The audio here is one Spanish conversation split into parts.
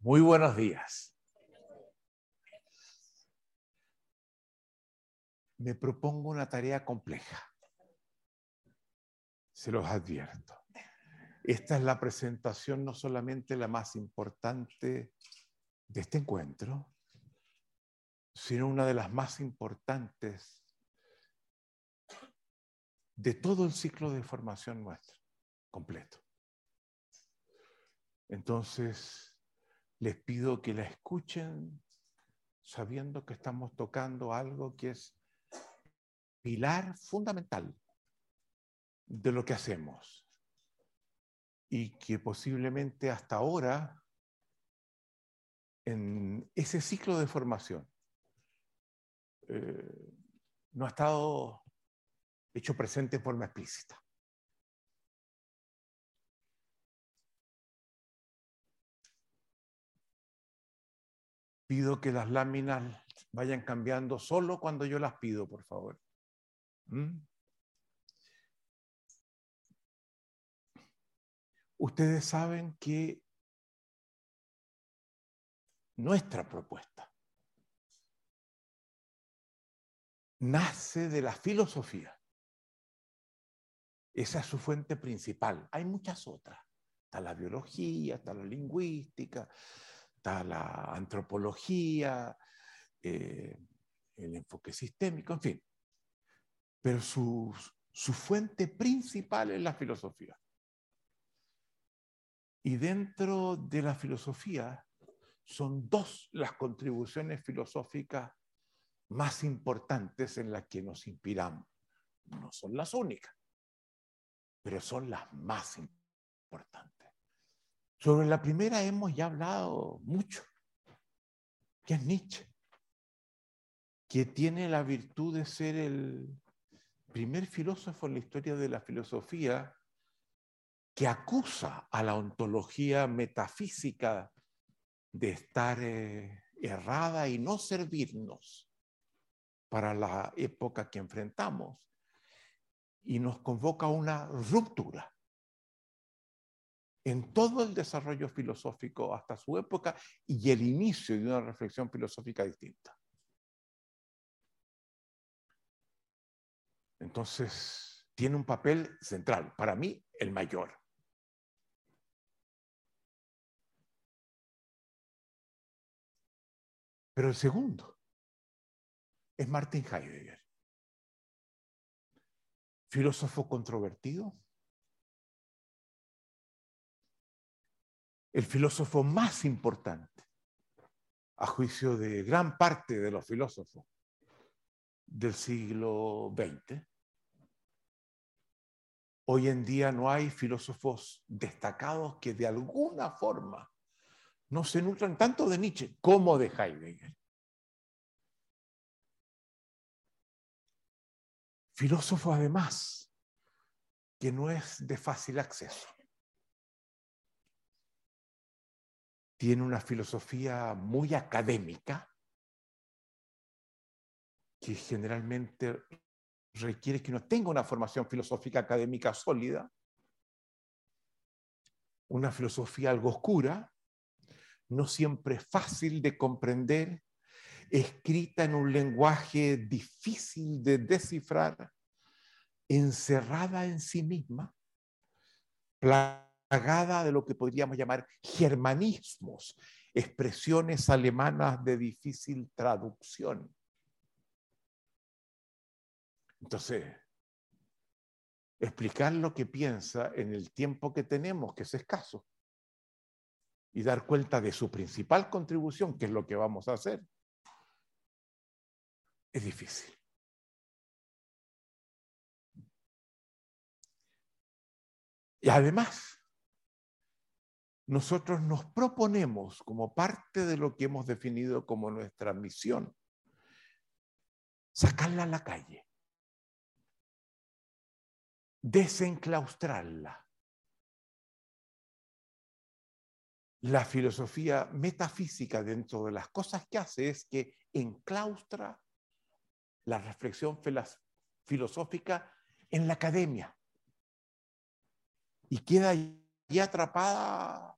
Muy buenos días. Me propongo una tarea compleja. Se los advierto. Esta es la presentación no solamente la más importante de este encuentro, sino una de las más importantes de todo el ciclo de formación nuestro, completo. Entonces, les pido que la escuchen sabiendo que estamos tocando algo que es pilar fundamental de lo que hacemos y que posiblemente hasta ahora en ese ciclo de formación eh, no ha estado hecho presente en forma explícita. Pido que las láminas vayan cambiando solo cuando yo las pido, por favor. ¿Mm? Ustedes saben que nuestra propuesta nace de la filosofía. Esa es su fuente principal. Hay muchas otras. Está la biología, está la lingüística, está la antropología, eh, el enfoque sistémico, en fin. Pero su, su fuente principal es la filosofía. Y dentro de la filosofía son dos las contribuciones filosóficas más importantes en las que nos inspiramos. No son las únicas, pero son las más importantes. Sobre la primera hemos ya hablado mucho, que es Nietzsche, que tiene la virtud de ser el primer filósofo en la historia de la filosofía que acusa a la ontología metafísica de estar eh, errada y no servirnos para la época que enfrentamos. Y nos convoca a una ruptura en todo el desarrollo filosófico hasta su época y el inicio de una reflexión filosófica distinta. Entonces, tiene un papel central, para mí el mayor. Pero el segundo es Martin Heidegger, filósofo controvertido, el filósofo más importante, a juicio de gran parte de los filósofos del siglo XX. Hoy en día no hay filósofos destacados que de alguna forma no se nutran tanto de Nietzsche como de Heidegger. Filósofo además que no es de fácil acceso. Tiene una filosofía muy académica que generalmente requiere que uno tenga una formación filosófica académica sólida, una filosofía algo oscura, no siempre fácil de comprender, escrita en un lenguaje difícil de descifrar, encerrada en sí misma, plagada de lo que podríamos llamar germanismos, expresiones alemanas de difícil traducción. Entonces, explicar lo que piensa en el tiempo que tenemos, que es escaso, y dar cuenta de su principal contribución, que es lo que vamos a hacer, es difícil. Y además, nosotros nos proponemos como parte de lo que hemos definido como nuestra misión, sacarla a la calle, desenclaustrarla. La filosofía metafísica dentro de las cosas que hace es que enclaustra la reflexión filosófica en la academia y queda allí atrapada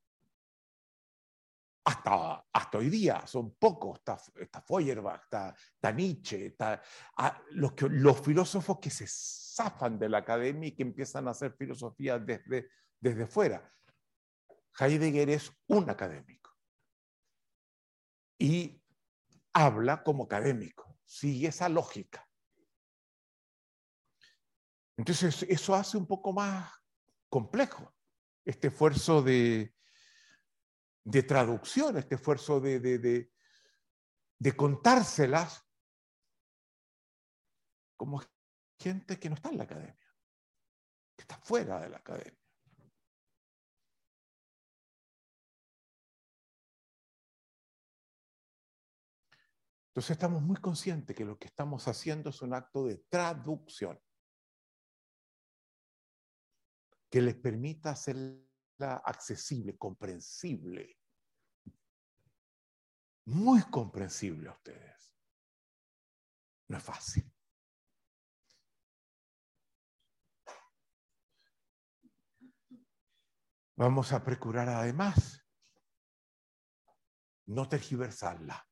hasta, hasta hoy día, son pocos, está, está Feuerbach, está, Nietzsche, está, ah, los, que, los filósofos que se zafan de la academia y que empiezan a hacer filosofía desde, desde fuera. Heidegger es un académico y habla como académico, sigue esa lógica. Entonces, eso hace un poco más complejo este esfuerzo de, de traducción, este esfuerzo de, de, de, contárselas como gente que no está en la academia, que está fuera de la academia. Entonces estamos muy conscientes que lo que estamos haciendo es un acto de traducción que les permita accesible, comprensible, muy comprensible a ustedes. No es fácil. Vamos a procurar además no tergiversarla,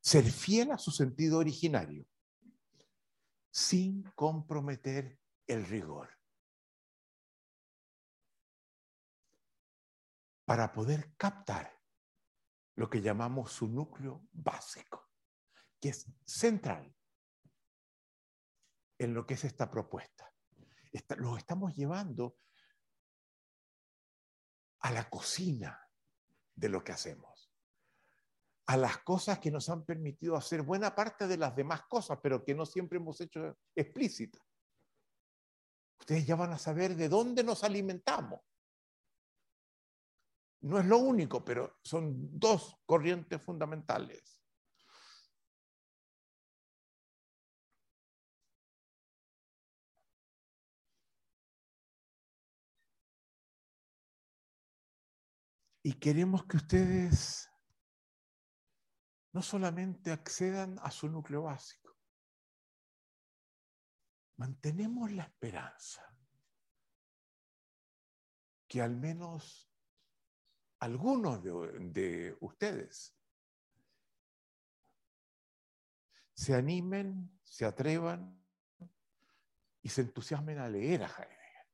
ser fiel a su sentido originario, sin comprometer el rigor. Para poder captar lo que llamamos su núcleo básico, que es central en lo que es esta propuesta. Lo estamos llevando a la cocina de lo que hacemos, a las cosas que nos han permitido hacer buena parte de las demás cosas, pero que no siempre hemos hecho explícitas. Ustedes ya van a saber de dónde nos alimentamos. No es lo único, pero son dos corrientes fundamentales. Y queremos que ustedes no solamente accedan a su núcleo básico, mantenemos la esperanza que al menos algunos de, ustedes se animen, se atrevan y se entusiasmen a leer a Heidegger,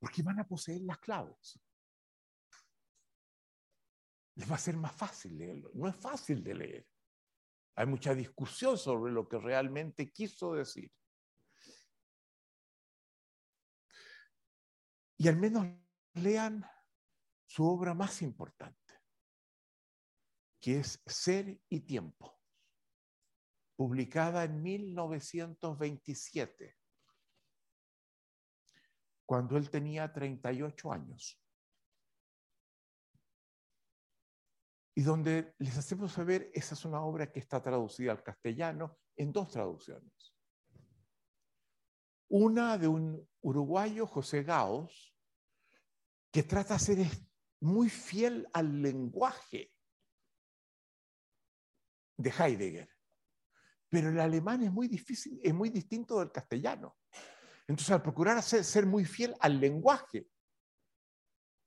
porque van a poseer las claves. Les va a ser más fácil leerlo. No es fácil de leer. Hay mucha discusión sobre lo que realmente quiso decir. Y al menos lean su obra más importante, que es Ser y Tiempo, publicada en 1927, cuando él tenía 38 años. Y donde les hacemos saber, esa es una obra que está traducida al castellano en dos traducciones. Una de un uruguayo, José Gaos, que trata de muy fiel al lenguaje de Heidegger. Pero el alemán es muy difícil, es muy distinto del castellano. Entonces, al procurar ser muy fiel al lenguaje,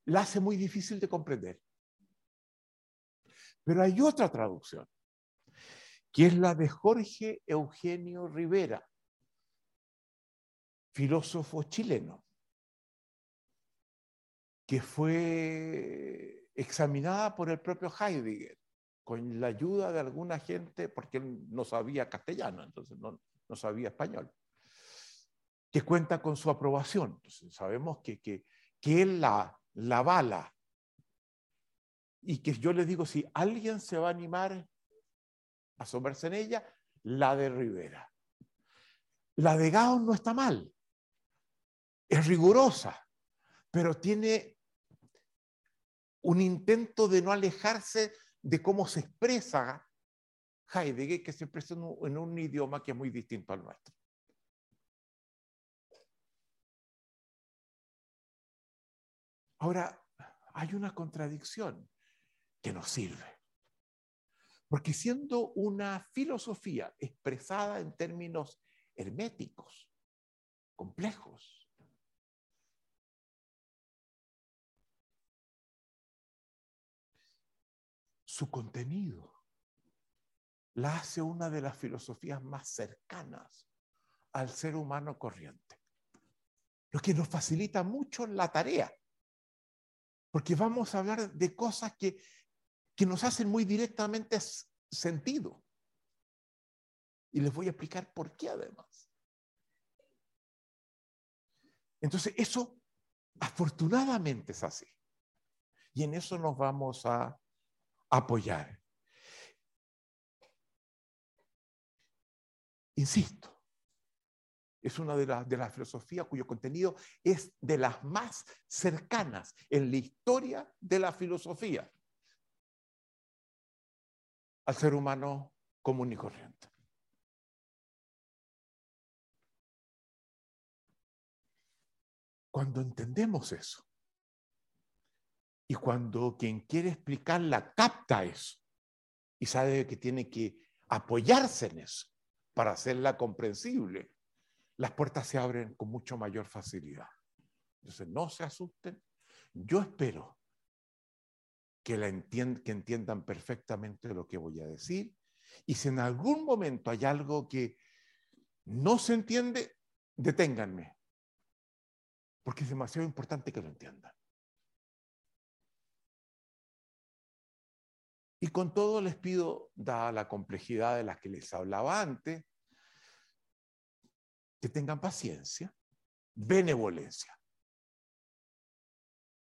la hace muy difícil de comprender. Pero hay otra traducción, que es la de Jorge Eugenio Rivera, filósofo chileno, que fue examinada por el propio Heidegger, con la ayuda de alguna gente, porque él no sabía castellano, entonces no, sabía español, que cuenta con su aprobación. Entonces sabemos que, que, que él la, la bala y que yo le digo, si alguien se va a animar a somarse en ella, la de Rivera. La de Gao no está mal, es rigurosa, pero tiene un intento de no alejarse de cómo se expresa Heidegger, que se expresa en un, idioma que es muy distinto al nuestro. Ahora, hay una contradicción que nos sirve. Porque siendo una filosofía expresada en términos herméticos, complejos, su contenido la hace una de las filosofías más cercanas al ser humano corriente. Lo que nos facilita mucho la tarea, porque vamos a hablar de cosas que, que nos hacen muy directamente sentido. Y les voy a explicar por qué además. Entonces, eso afortunadamente es así. Y en eso nos vamos a apoyar. Insisto, es una de, de las filosofías cuyo contenido es de las más cercanas en la historia de la filosofía al ser humano común y corriente. Cuando entendemos eso y cuando quien quiere explicarla capta eso y sabe que tiene que apoyarse en eso para hacerla comprensible, las puertas se abren con mucho mayor facilidad. Entonces, no se asusten. Yo espero que, la que entiendan perfectamente lo que voy a decir. Y si en algún momento hay algo que no se entiende, deténganme. Porque es demasiado importante que lo entiendan. Y con todo les pido, dada la complejidad de las que les hablaba antes, que tengan paciencia, benevolencia.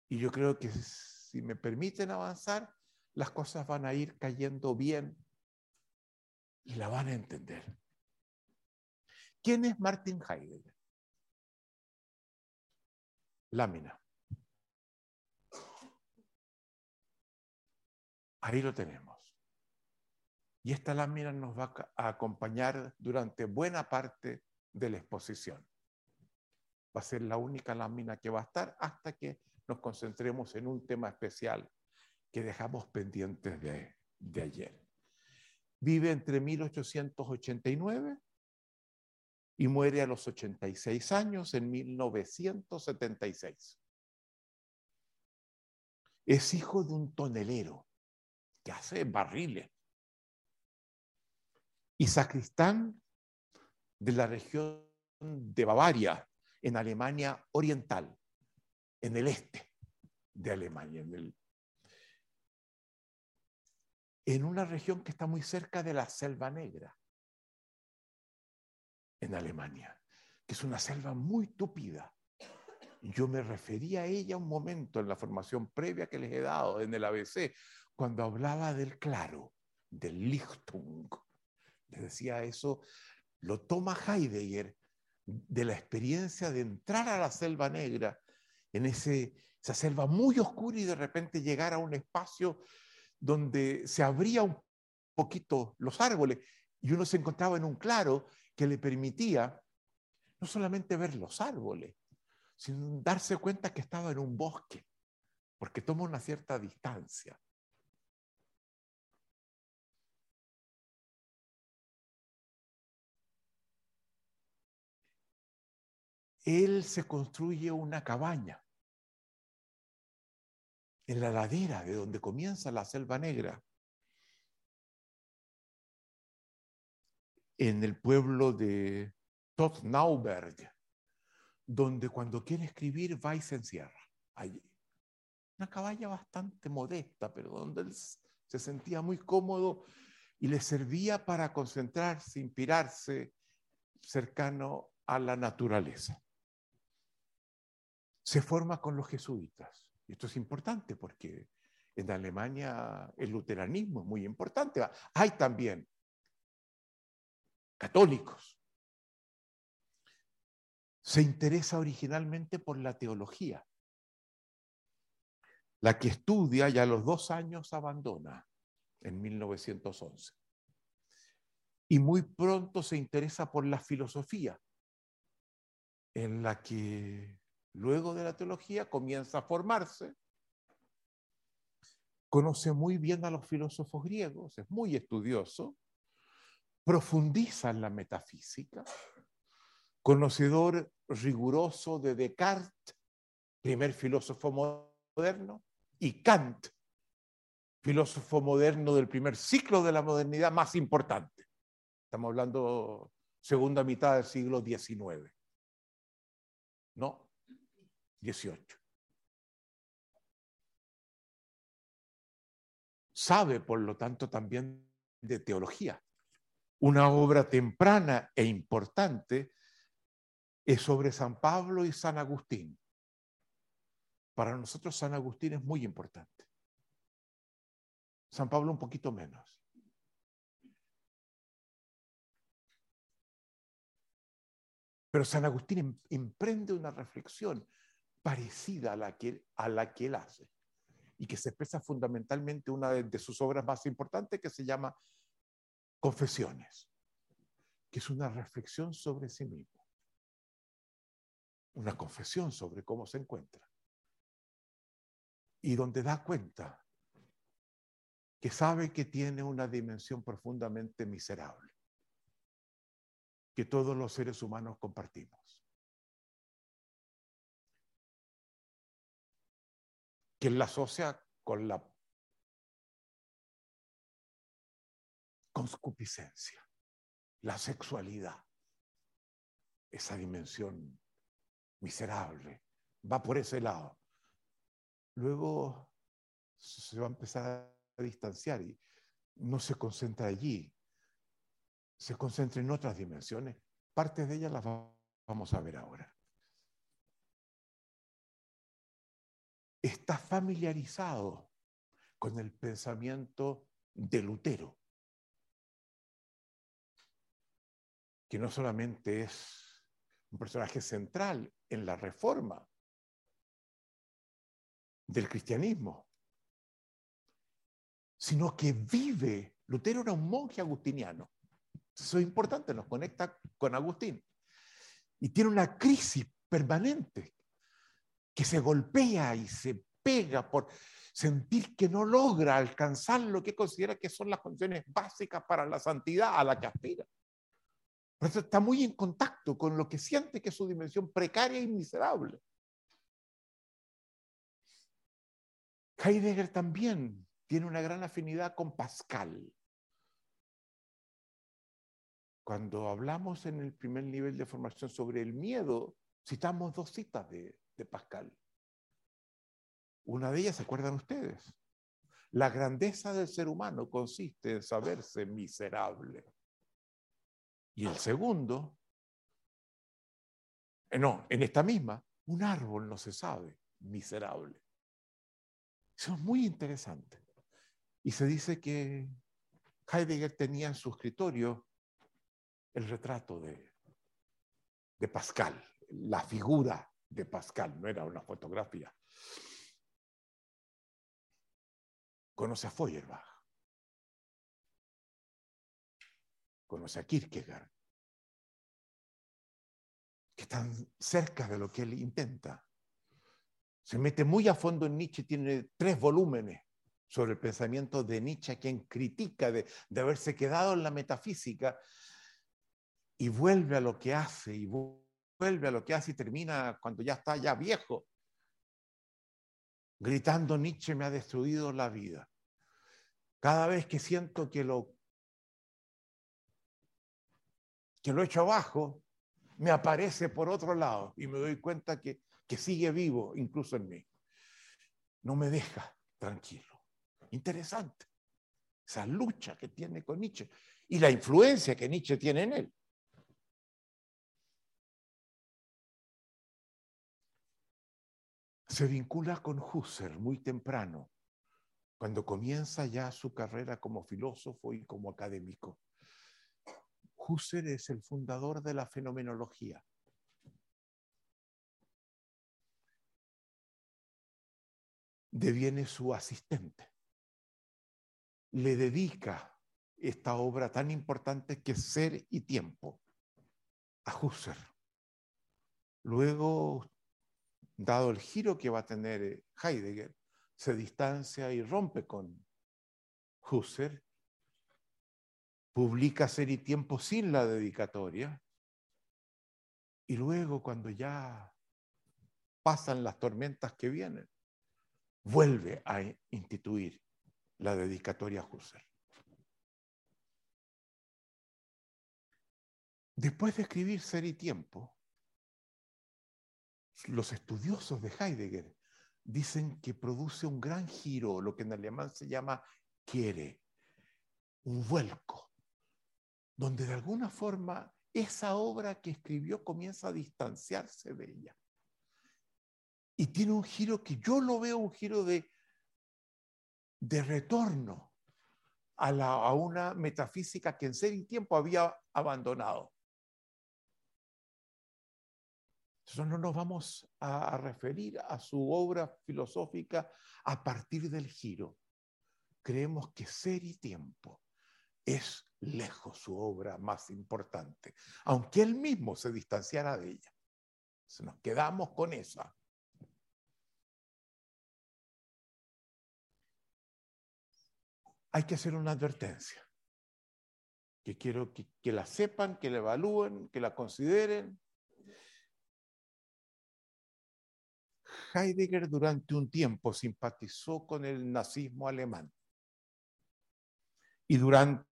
Y yo creo que si me permiten avanzar, las cosas van a ir cayendo bien y la van a entender. ¿Quién es Martin Heidegger? Lámina. Ahí lo tenemos. Y esta lámina nos va a acompañar durante buena parte de la exposición. Va a ser la única lámina que va a estar hasta que nos concentremos en un tema especial que dejamos pendientes de, de ayer. Vive entre 1889 y muere a los 86 años en 1976. Es hijo de un tonelero que hace barriles y sacristán de la región de Bavaria, en Alemania Oriental, en el este de Alemania, en, el, en una región que está muy cerca de la Selva Negra, en Alemania, que es una selva muy tupida. Yo me refería a ella un momento en la formación previa que les he dado en el ABC, cuando hablaba del claro, del Lichtung. Les decía eso lo toma Heidegger de la experiencia de entrar a la selva negra, en ese, esa selva muy oscura y de repente llegar a un espacio donde se abría un poquito los árboles y uno se encontraba en un claro que le permitía no solamente ver los árboles, sino darse cuenta que estaba en un bosque, porque toma una cierta distancia. Él se construye una cabaña en la ladera de donde comienza la selva negra, en el pueblo de Totnauberg, donde cuando quiere escribir va y se encierra allí. Una cabaña bastante modesta, pero donde él se sentía muy cómodo y le servía para concentrarse, inspirarse cercano a la naturaleza se forma con los jesuitas. Esto es importante porque en Alemania el luteranismo es muy importante. Hay también católicos. Se interesa originalmente por la teología. La que estudia y a los dos años abandona en 1911. Y muy pronto se interesa por la filosofía, en la que luego de la teología, comienza a formarse, conoce muy bien a los filósofos griegos, es muy estudioso, profundiza en la metafísica, conocedor riguroso de Descartes, primer filósofo moderno, y Kant, filósofo moderno del primer ciclo de la modernidad más importante. Estamos hablando segunda mitad del siglo XIX. No, XVIII. Sabe, por lo tanto, también de teología. Una obra temprana e importante es sobre San Pablo y San Agustín. Para nosotros San Agustín es muy importante. San Pablo un poquito menos. Pero San Agustín em, emprende una reflexión parecida a la que, a la que él hace y que se expresa fundamentalmente una de, sus obras más importantes que se llama Confesiones, que es una reflexión sobre sí mismo, una confesión sobre cómo se encuentra y donde da cuenta que sabe que tiene una dimensión profundamente miserable, que todos los seres humanos compartimos. Que la asocia con la conscupiscencia, la sexualidad, esa dimensión miserable, va por ese lado. Luego se va a empezar a distanciar y no se concentra allí, se concentra en otras dimensiones. Partes de ellas las vamos a ver ahora. Está familiarizado con el pensamiento de Lutero, que no solamente es un personaje central en la reforma del cristianismo, sino que vive. Lutero era un monje agustiniano. Eso es importante, nos conecta con Agustín. Y tiene una crisis permanente que se golpea y se pega por sentir que no logra alcanzar lo que considera que son las condiciones básicas para la santidad a la que aspira. Por eso está muy en contacto con lo que siente que es su dimensión precaria y miserable. Heidegger también tiene una gran afinidad con Pascal. Cuando hablamos en el primer nivel de formación sobre el miedo, citamos dos citas de, de Pascal. Una de ellas, ¿se acuerdan ustedes? La grandeza del ser humano consiste en saberse miserable. Y el segundo, eh, no, en esta misma, un árbol no se sabe miserable. Eso es muy interesante. Y se dice que Heidegger tenía en su escritorio el retrato de, de Pascal, la figura de Pascal, no era una fotografía. Conoce a Feuerbach, conoce a Kierkegaard, que están cerca de lo que él intenta. Se mete muy a fondo en Nietzsche, tiene tres volúmenes sobre el pensamiento de Nietzsche, quien critica de, haberse quedado en la metafísica y vuelve a lo que hace, y vuelve a lo que hace y termina cuando ya está ya viejo, gritando Nietzsche me ha destruido la vida. Cada vez que siento que lo que lo echo abajo, me aparece por otro lado y me doy cuenta que, que sigue vivo incluso en mí. No me deja tranquilo. Interesante. Esa lucha que tiene con Nietzsche y la influencia que Nietzsche tiene en él. Se vincula con Husserl muy temprano, cuando comienza ya su carrera como filósofo y como académico. Husserl es el fundador de la fenomenología. Deviene su asistente le dedica esta obra tan importante que es Ser y Tiempo a Husserl. Luego, dado el giro que va a tener Heidegger, se distancia y rompe con Husserl, publica Ser y Tiempo sin la dedicatoria, y luego cuando ya pasan las tormentas que vienen, vuelve a instituir la dedicatoria a Husserl. Después de escribir Ser y Tiempo, los estudiosos de Heidegger dicen que produce un gran giro, lo que en alemán se llama quiere, un vuelco, donde de alguna forma esa obra que escribió comienza a distanciarse de ella. Y tiene un giro que yo lo veo un giro de, de retorno a, a una metafísica que en ser y tiempo había abandonado. Entonces no nos vamos a referir a su obra filosófica a partir del giro. Creemos que ser y tiempo es lejos su obra más importante, aunque él mismo se distanciara de ella. Nos quedamos con esa. Hay que hacer una advertencia, que quiero que, que la sepan, que la evalúen, que la consideren, Heidegger durante un tiempo simpatizó con el nazismo alemán. Y durante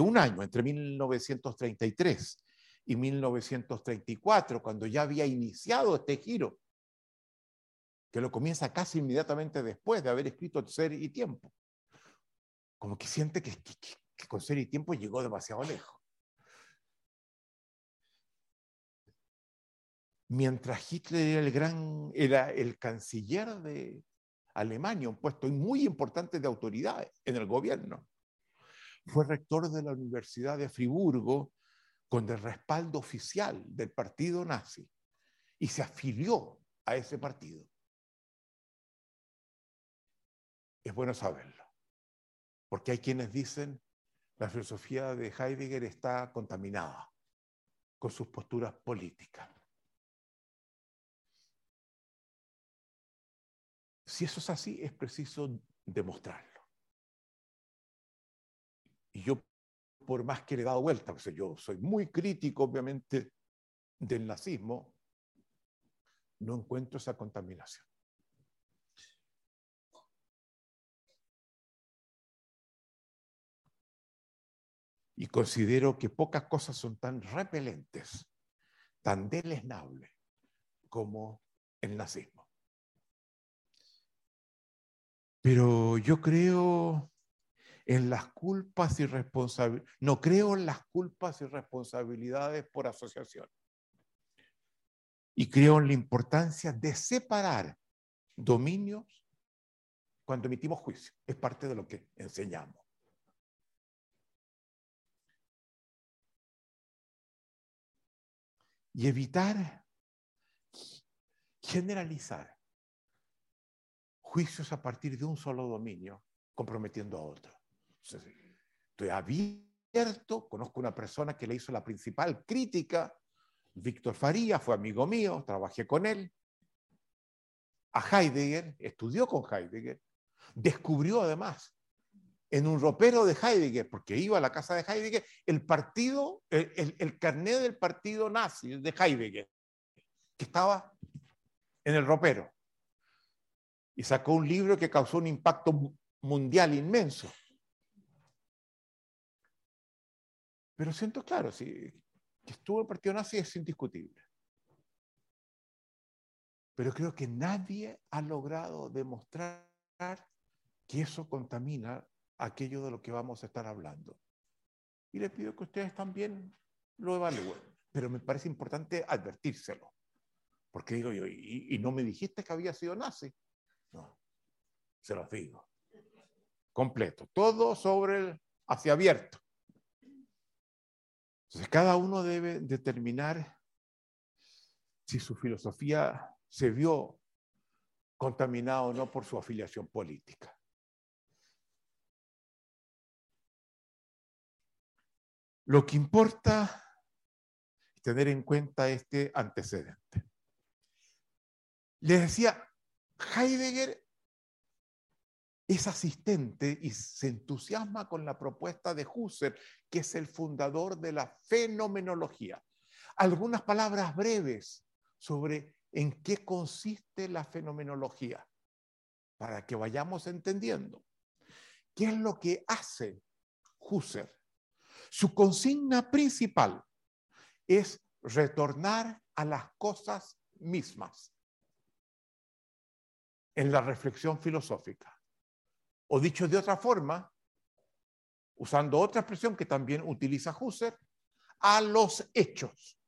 un año, entre 1933 y 1934, cuando ya había iniciado este giro, que lo comienza casi inmediatamente después de haber escrito Ser y Tiempo, como que siente que, con Ser y Tiempo llegó demasiado lejos. Mientras Hitler era el gran, era el canciller de Alemania, un puesto muy importante de autoridad en el gobierno. Fue rector de la Universidad de Friburgo con el respaldo oficial del partido nazi y se afilió a ese partido. Es bueno saberlo, porque hay quienes dicen la filosofía de Heidegger está contaminada con sus posturas políticas. Si eso es así, es preciso demostrarlo. Y yo, por más que le he dado vuelta, yo soy muy crítico, obviamente, del nazismo, no encuentro esa contaminación. Y considero que pocas cosas son tan repelentes, tan deleznables como el nazismo. Pero yo creo en las culpas y responsabilidades, no creo en las culpas y responsabilidades por asociación. Y creo en la importancia de separar dominios cuando emitimos juicio. Es parte de lo que enseñamos. Y evitar generalizar juicios a partir de un solo dominio, comprometiendo a otro. Estoy abierto, conozco una persona que le hizo la principal crítica, Víctor Faría, fue amigo mío, trabajé con él, a Heidegger, estudió con Heidegger, descubrió además en un ropero de Heidegger, porque iba a la casa de Heidegger, el partido, el, el, carnet del partido nazi de Heidegger, que estaba en el ropero y sacó un libro que causó un impacto mundial inmenso. Pero siento claro, si que estuvo el partido nazi es indiscutible. Pero creo que nadie ha logrado demostrar que eso contamina aquello de lo que vamos a estar hablando. Y les pido que ustedes también lo evalúen. Pero me parece importante advertírselo. Porque digo yo, y no me dijiste que había sido nazi? No, se los digo. Completo. Todo sobre el hacia abierto. Entonces, cada uno debe determinar si su filosofía se vio contaminada o no por su afiliación política. Lo que importa es tener en cuenta este antecedente. Les decía, Heidegger es asistente y se entusiasma con la propuesta de Husserl, que es el fundador de la fenomenología. Algunas palabras breves sobre en qué consiste la fenomenología, para que vayamos entendiendo. ¿Qué es lo que hace Husserl? Su consigna principal es retornar a las cosas mismas en la reflexión filosófica. O dicho de otra forma, usando otra expresión que también utiliza Husserl, a los hechos.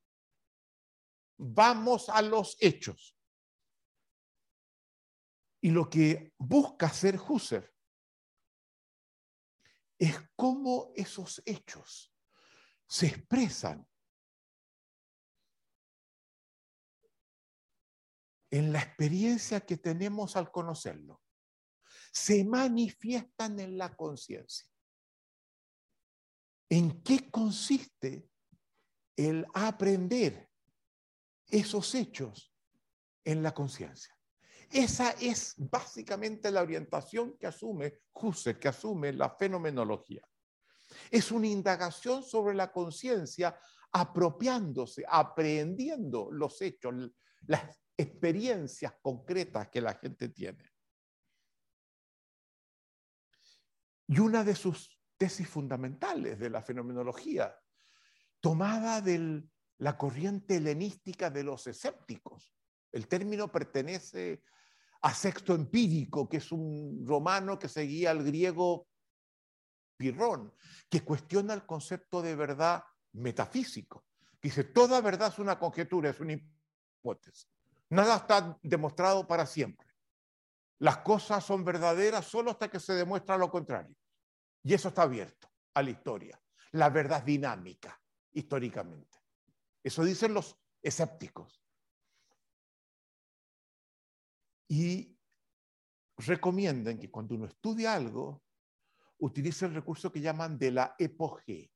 Vamos a los hechos. Y lo que busca hacer Husserl es cómo esos hechos se expresan en la experiencia que tenemos al conocerlo. Se manifiestan en la conciencia. ¿En qué consiste el aprender esos hechos en la conciencia? Esa es básicamente la orientación que asume Husserl, que asume la fenomenología. Es una indagación sobre la conciencia apropiándose, aprendiendo los hechos, las experiencias concretas que la gente tiene. Y una de sus tesis fundamentales de la fenomenología, tomada de la corriente helenística de los escépticos. El término pertenece a Sexto Empírico, que es un romano que seguía al griego Pirrón, que cuestiona el concepto de verdad metafísico. Dice, toda verdad es una conjetura, es una hipótesis. Nada está demostrado para siempre. Las cosas son verdaderas solo hasta que se demuestra lo contrario. Y eso está abierto a la historia. La verdad dinámica, históricamente. Eso dicen los escépticos. Y recomiendan que cuando uno estudia algo, utilice el recurso que llaman de la epogé,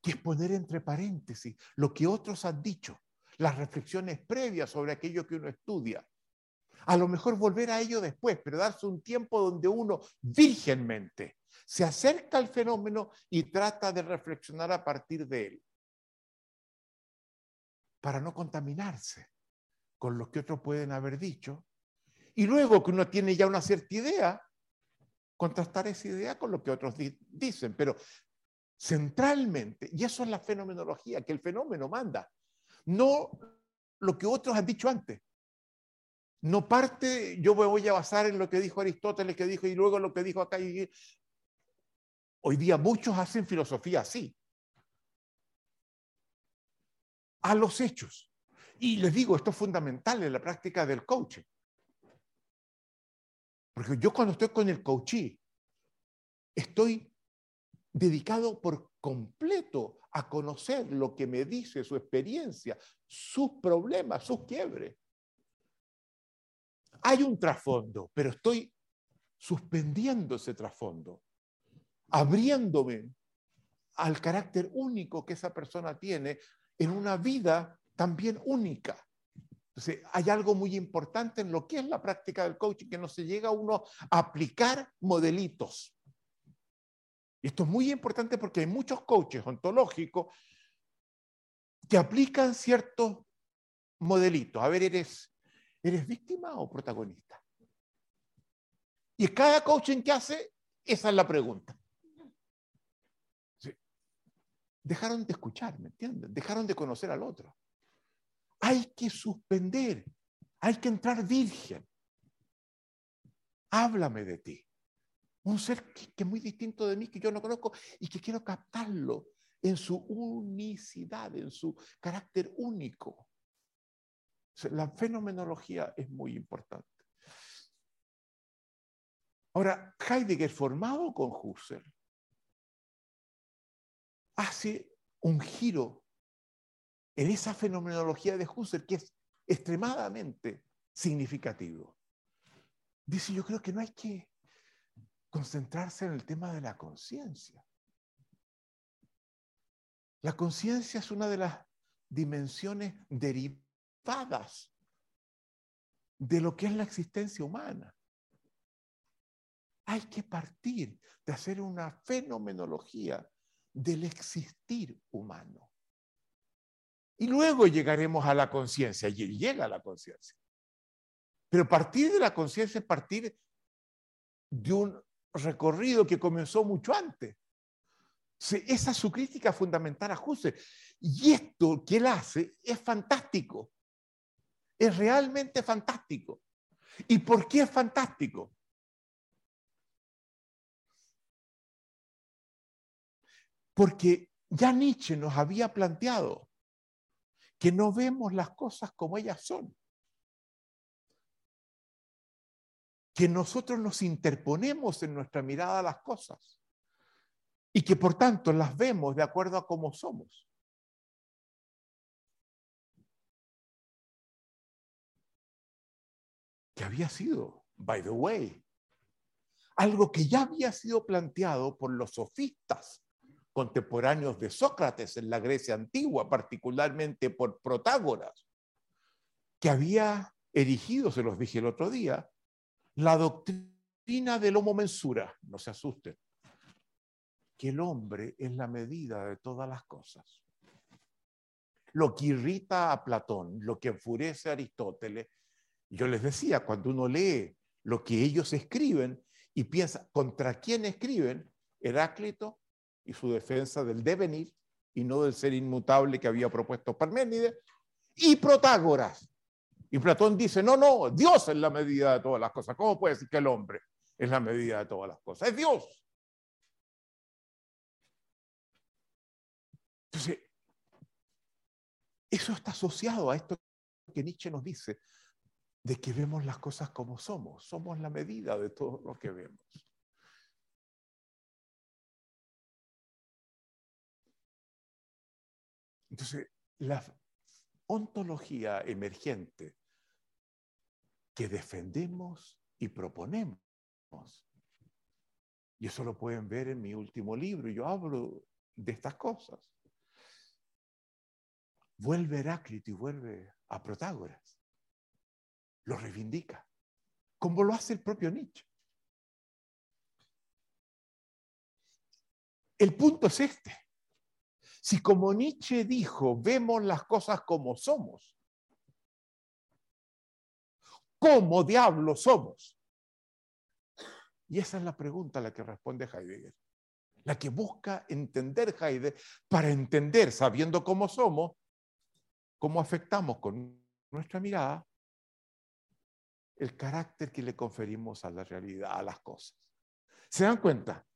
que es poner entre paréntesis lo que otros han dicho las reflexiones previas sobre aquello que uno estudia. A lo mejor volver a ello después, pero darse un tiempo donde uno virgenmente se acerca al fenómeno y trata de reflexionar a partir de él, para no contaminarse con lo que otros pueden haber dicho. Y luego que uno tiene ya una cierta idea, contrastar esa idea con lo que otros dicen. Pero centralmente, y eso es la fenomenología, que el fenómeno manda no lo que otros han dicho antes. No parte, yo me voy a basar en lo que dijo Aristóteles, que dijo, y luego lo que dijo acá. Hoy día muchos hacen filosofía así. A los hechos. Y les digo, esto es fundamental en la práctica del coaching. Porque yo cuando estoy con el coachee, estoy dedicado por completo a conocer lo que me dice su experiencia, sus problemas, sus quiebres. Hay un trasfondo, pero estoy suspendiendo ese trasfondo, abriéndome al carácter único que esa persona tiene en una vida también única. Entonces, hay algo muy importante en lo que es la práctica del coaching, que no se llega uno a aplicar modelitos. Esto es muy importante porque hay muchos coaches ontológicos que aplican ciertos modelitos. A ver, ¿eres, ¿eres víctima o protagonista? Y cada coaching que hace, esa es la pregunta. Dejaron de escuchar, ¿me entienden? Dejaron de conocer al otro. Hay que suspender, hay que entrar virgen. Háblame de ti un ser que, es muy distinto de mí, que yo no conozco y que quiero captarlo en su unicidad, en su carácter único. La fenomenología es muy importante. Ahora, Heidegger, formado con Husserl, hace un giro en esa fenomenología de Husserl que es extremadamente significativo. Dice, yo creo que no hay que concentrarse en el tema de la conciencia. La conciencia es una de las dimensiones derivadas de lo que es la existencia humana. Hay que partir de hacer una fenomenología del existir humano. Y luego llegaremos a la conciencia, y llega la conciencia. Pero partir de la conciencia es partir de un recorrido que comenzó mucho antes. Esa es su crítica fundamental a Husserl. Y esto que él hace es fantástico. Es realmente fantástico. ¿Y por qué es fantástico? Porque ya Nietzsche nos había planteado que no vemos las cosas como ellas son. Que nosotros nos interponemos en nuestra mirada a las cosas y que por tanto las vemos de acuerdo a cómo somos. Que había sido, by the way, algo que ya había sido planteado por los sofistas contemporáneos de Sócrates en la Grecia antigua, particularmente por Protágoras, que había erigido, se los dije el otro día, la doctrina del homo mensura, no se asusten, que el hombre es la medida de todas las cosas. Lo que irrita a Platón, lo que enfurece a Aristóteles, yo les decía, cuando uno lee lo que ellos escriben y piensa contra quién escriben, Heráclito y su defensa del devenir y no del ser inmutable que había propuesto Parménides, y Protágoras. Y Platón dice, no, no, Dios es la medida de todas las cosas. ¿Cómo puede decir que el hombre es la medida de todas las cosas? Es Dios. Entonces, eso está asociado a esto que Nietzsche nos dice, de que vemos las cosas como somos. Somos la medida de todo lo que vemos. Entonces, la ontología emergente que defendemos y proponemos, y eso lo pueden ver en mi último libro, yo hablo de estas cosas. Vuelve Heráclito y vuelve a Protágoras. Lo reivindica, como lo hace el propio Nietzsche. El punto es este. Si como Nietzsche dijo, vemos las cosas como somos, ¿cómo diablos somos? Y esa es la pregunta a la que responde Heidegger. La que busca entender Heidegger para entender, sabiendo cómo somos, cómo afectamos con nuestra mirada el carácter que le conferimos a la realidad, a las cosas. ¿Se dan cuenta?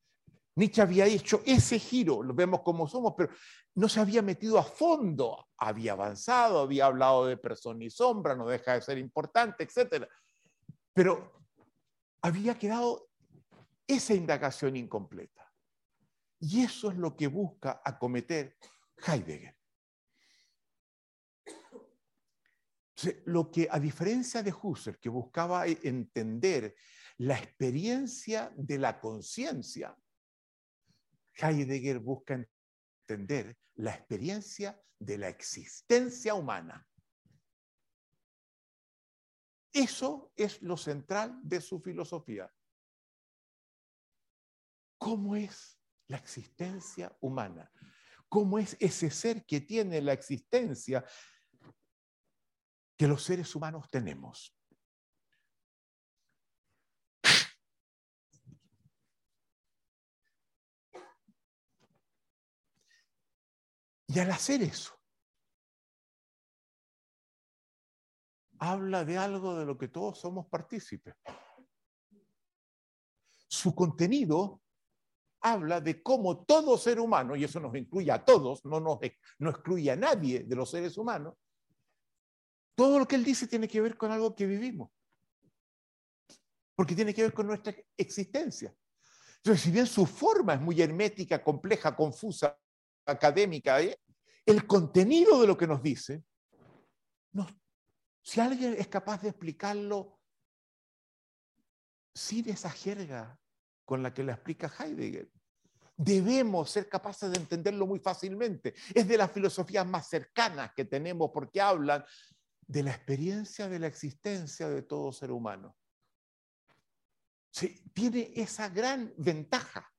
Nietzsche había hecho ese giro, lo vemos como somos, pero no se había metido a fondo, había avanzado, había hablado de persona y sombra, no deja de ser importante, etc. Pero había quedado esa indagación incompleta. Y eso es lo que busca acometer Heidegger. Lo que, a diferencia de Husserl, que buscaba entender la experiencia de la conciencia, Heidegger busca entender la experiencia de la existencia humana. Eso es lo central de su filosofía. ¿Cómo es la existencia humana? ¿Cómo es ese ser que tiene la existencia que los seres humanos tenemos? Y al hacer eso, habla de algo de lo que todos somos partícipes. Su contenido habla de cómo todo ser humano, y eso nos incluye a todos, no, no excluye a nadie de los seres humanos, todo lo que él dice tiene que ver con algo que vivimos, porque tiene que ver con nuestra existencia. Entonces, si bien su forma es muy hermética, compleja, confusa, académica, el contenido de lo que nos dice, si alguien es capaz de explicarlo sin esa jerga con la que la explica Heidegger, debemos ser capaces de entenderlo muy fácilmente. Es de las filosofías más cercanas que tenemos porque hablan de la experiencia de la existencia de todo ser humano. Sí, tiene esa gran ventaja.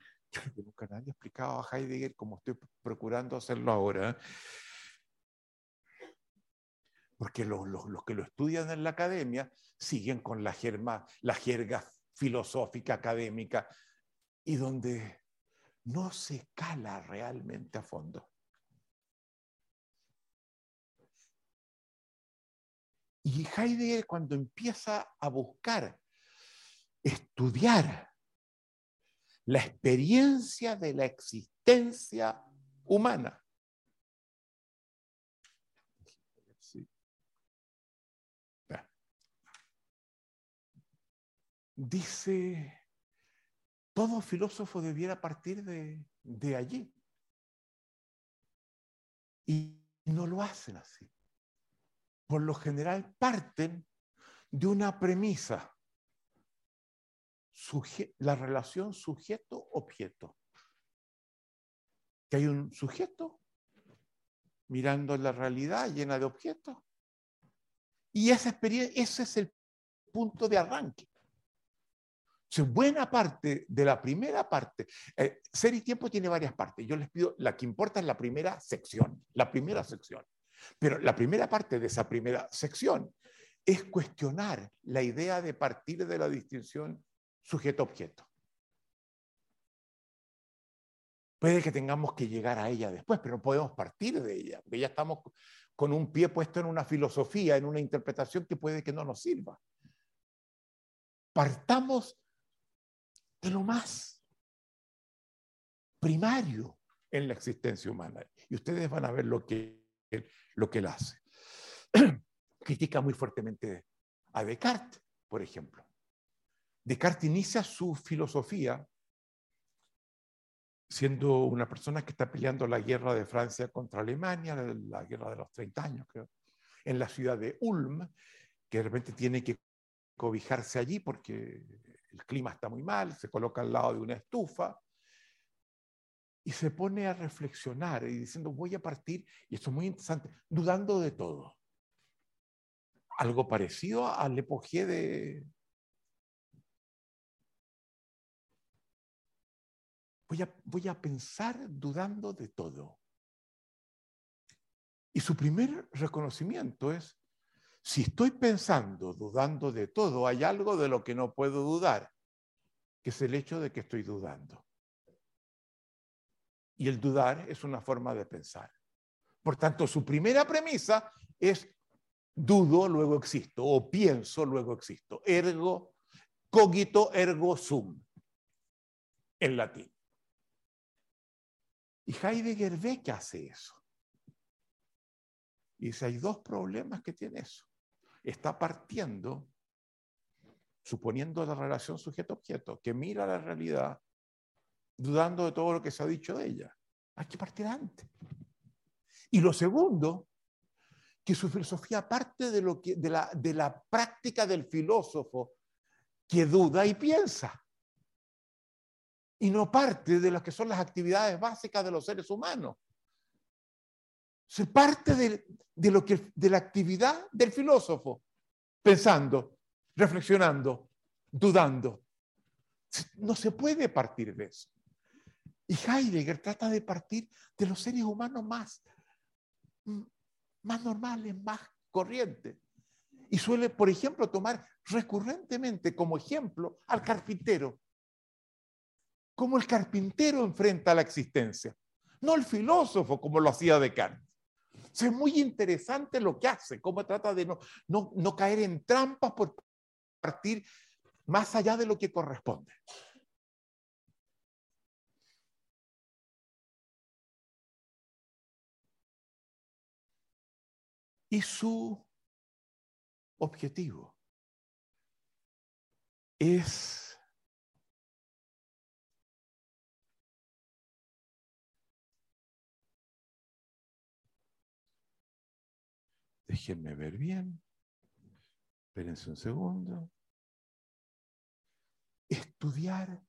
Yo creo que nunca nadie ha explicado a Heidegger como estoy procurando hacerlo ahora. porque los, que lo estudian en la academia siguen con la, la jerga filosófica académica y donde no se cala realmente a fondo. Y Heidegger cuando empieza a buscar, estudiar la experiencia de la existencia humana, dice, todo filósofo debiera partir de, de allí. Y no lo hacen así. Por lo general parten de una premisa, la relación sujeto-objeto. Que hay un sujeto mirando la realidad llena de objetos. Y esa experiencia, ese es el punto de arranque buena parte de la primera parte, eh, Ser y Tiempo tiene varias partes. Yo les pido, la que importa es la primera sección, la primera sección. Pero la primera parte de esa primera sección es cuestionar la idea de partir de la distinción sujeto-objeto. Puede que tengamos que llegar a ella después, pero no podemos partir de ella, porque ya estamos con un pie puesto en una filosofía, en una interpretación que puede que no nos sirva. Partamos de lo más primario en la existencia humana. Y ustedes van a ver lo que, lo que él hace. Critica muy fuertemente a Descartes, por ejemplo. Descartes inicia su filosofía siendo una persona que está peleando la guerra de Francia contra Alemania, la guerra de los 30 años, creo, en la ciudad de Ulm, que de repente tiene que cobijarse allí porque el clima está muy mal, se coloca al lado de una estufa y se pone a reflexionar y diciendo, voy a partir, y esto es muy interesante, dudando de todo. Algo parecido al epogé de... Voy a, voy a pensar dudando de todo. Y su primer reconocimiento es, si estoy pensando, dudando de todo, hay algo de lo que no puedo dudar, que es el hecho de que estoy dudando. Y el dudar es una forma de pensar. Por tanto, su primera premisa es dudo, luego existo, o pienso, luego existo. Ergo, cogito, ergo sum, en latín. Y Heidegger ve que hace eso. Y dice, hay dos problemas que tiene eso está partiendo, suponiendo la relación sujeto-objeto, que mira la realidad dudando de todo lo que se ha dicho de ella. Hay que partir antes. Y lo segundo, que su filosofía parte de, lo que, de, la, de la práctica del filósofo que duda y piensa. Y no parte de lo que son las actividades básicas de los seres humanos. Se parte de, lo que, de la actividad del filósofo, pensando, reflexionando, dudando. No se puede partir de eso. Y Heidegger trata de partir de los seres humanos más, más normales, más corrientes. Y suele, por ejemplo, tomar recurrentemente como ejemplo al carpintero. Cómo el carpintero enfrenta la existencia, no el filósofo como lo hacía Descartes es muy interesante lo que hace, cómo trata de no, no, no caer en trampas por partir más allá de lo que corresponde. Y su objetivo es Déjenme ver bien. Espérense un segundo. Estudiar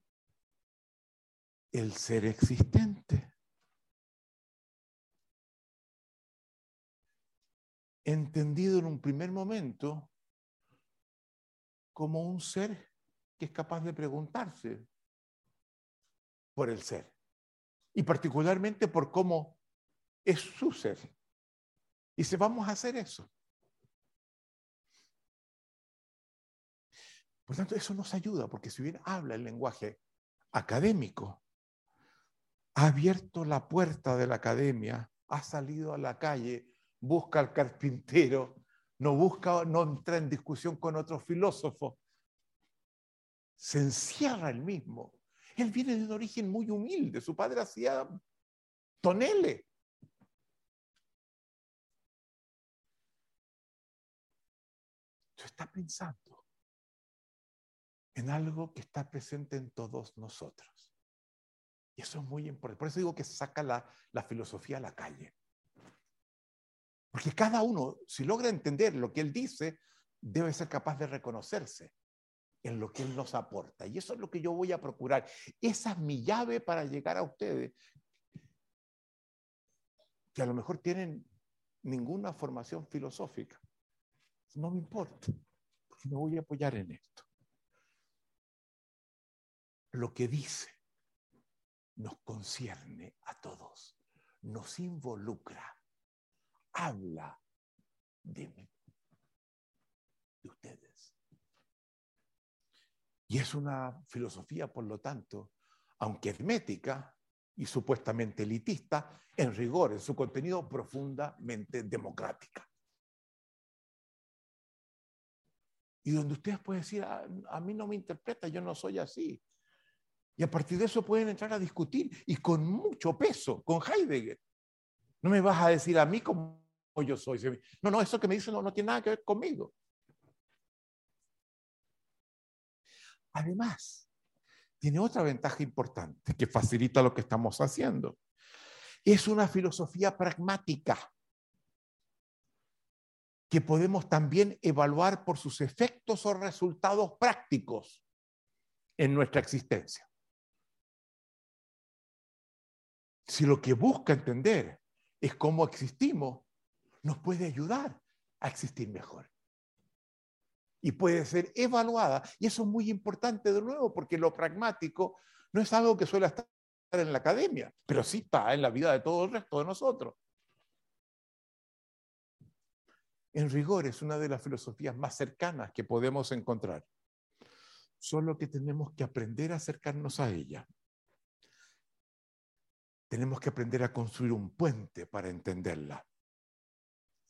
el ser existente. Entendido en un primer momento como un ser que es capaz de preguntarse por el ser. Y particularmente por cómo es su ser y Dice, vamos a hacer eso. Por tanto, eso nos ayuda, porque si bien habla el lenguaje académico, ha abierto la puerta de la academia, ha salido a la calle, busca al carpintero, no busca, no entra en discusión con otros filósofos, se encierra él mismo. Él viene de un origen muy humilde, su padre hacía toneles. Está pensando en algo que está presente en todos nosotros. Y eso es muy importante. Por eso digo que saca la, la filosofía a la calle. Porque cada uno, si logra entender lo que él dice, debe ser capaz de reconocerse en lo que él nos aporta. Y eso es lo que yo voy a procurar. Esa es mi llave para llegar a ustedes, que a lo mejor tienen ninguna formación filosófica. No me importa, me voy a apoyar en esto. Lo que dice nos concierne a todos, nos involucra, habla de mí, de ustedes. Y es una filosofía, por lo tanto, aunque hermética y supuestamente elitista, en rigor, en su contenido profundamente democrática. Y donde ustedes pueden decir, a, ah, a mí no me interpreta, yo no soy así. Y a partir de eso pueden entrar a discutir y con mucho peso, con Heidegger. No me vas a decir a mí cómo yo soy. No, no, eso que me dice no, no tiene nada que ver conmigo. Además, tiene otra ventaja importante que facilita lo que estamos haciendo. Es una filosofía pragmática que podemos también evaluar por sus efectos o resultados prácticos en nuestra existencia. Si lo que busca entender es cómo existimos, nos puede ayudar a existir mejor. Y puede ser evaluada. Y eso es muy importante de nuevo, porque lo pragmático no es algo que suele estar en la academia, pero sí está en la vida de todo el resto de nosotros. En rigor es una de las filosofías más cercanas que podemos encontrar. Solo que tenemos que aprender a acercarnos a ella tenemos que aprender a construir un puente para entenderla.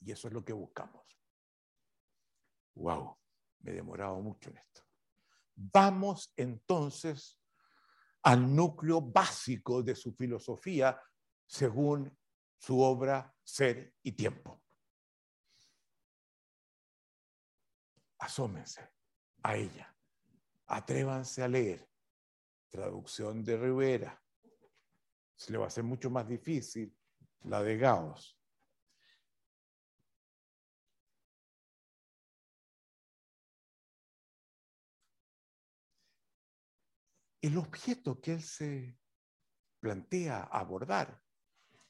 Y eso es lo que buscamos. Wow, me he demorado mucho en esto. Vamos entonces al núcleo básico de su filosofía según su obra Ser y Tiempo. Asómense a ella, atrévanse a leer. Traducción de Rivera, se le va a hacer mucho más difícil la de Gauss. El objeto que él se plantea abordar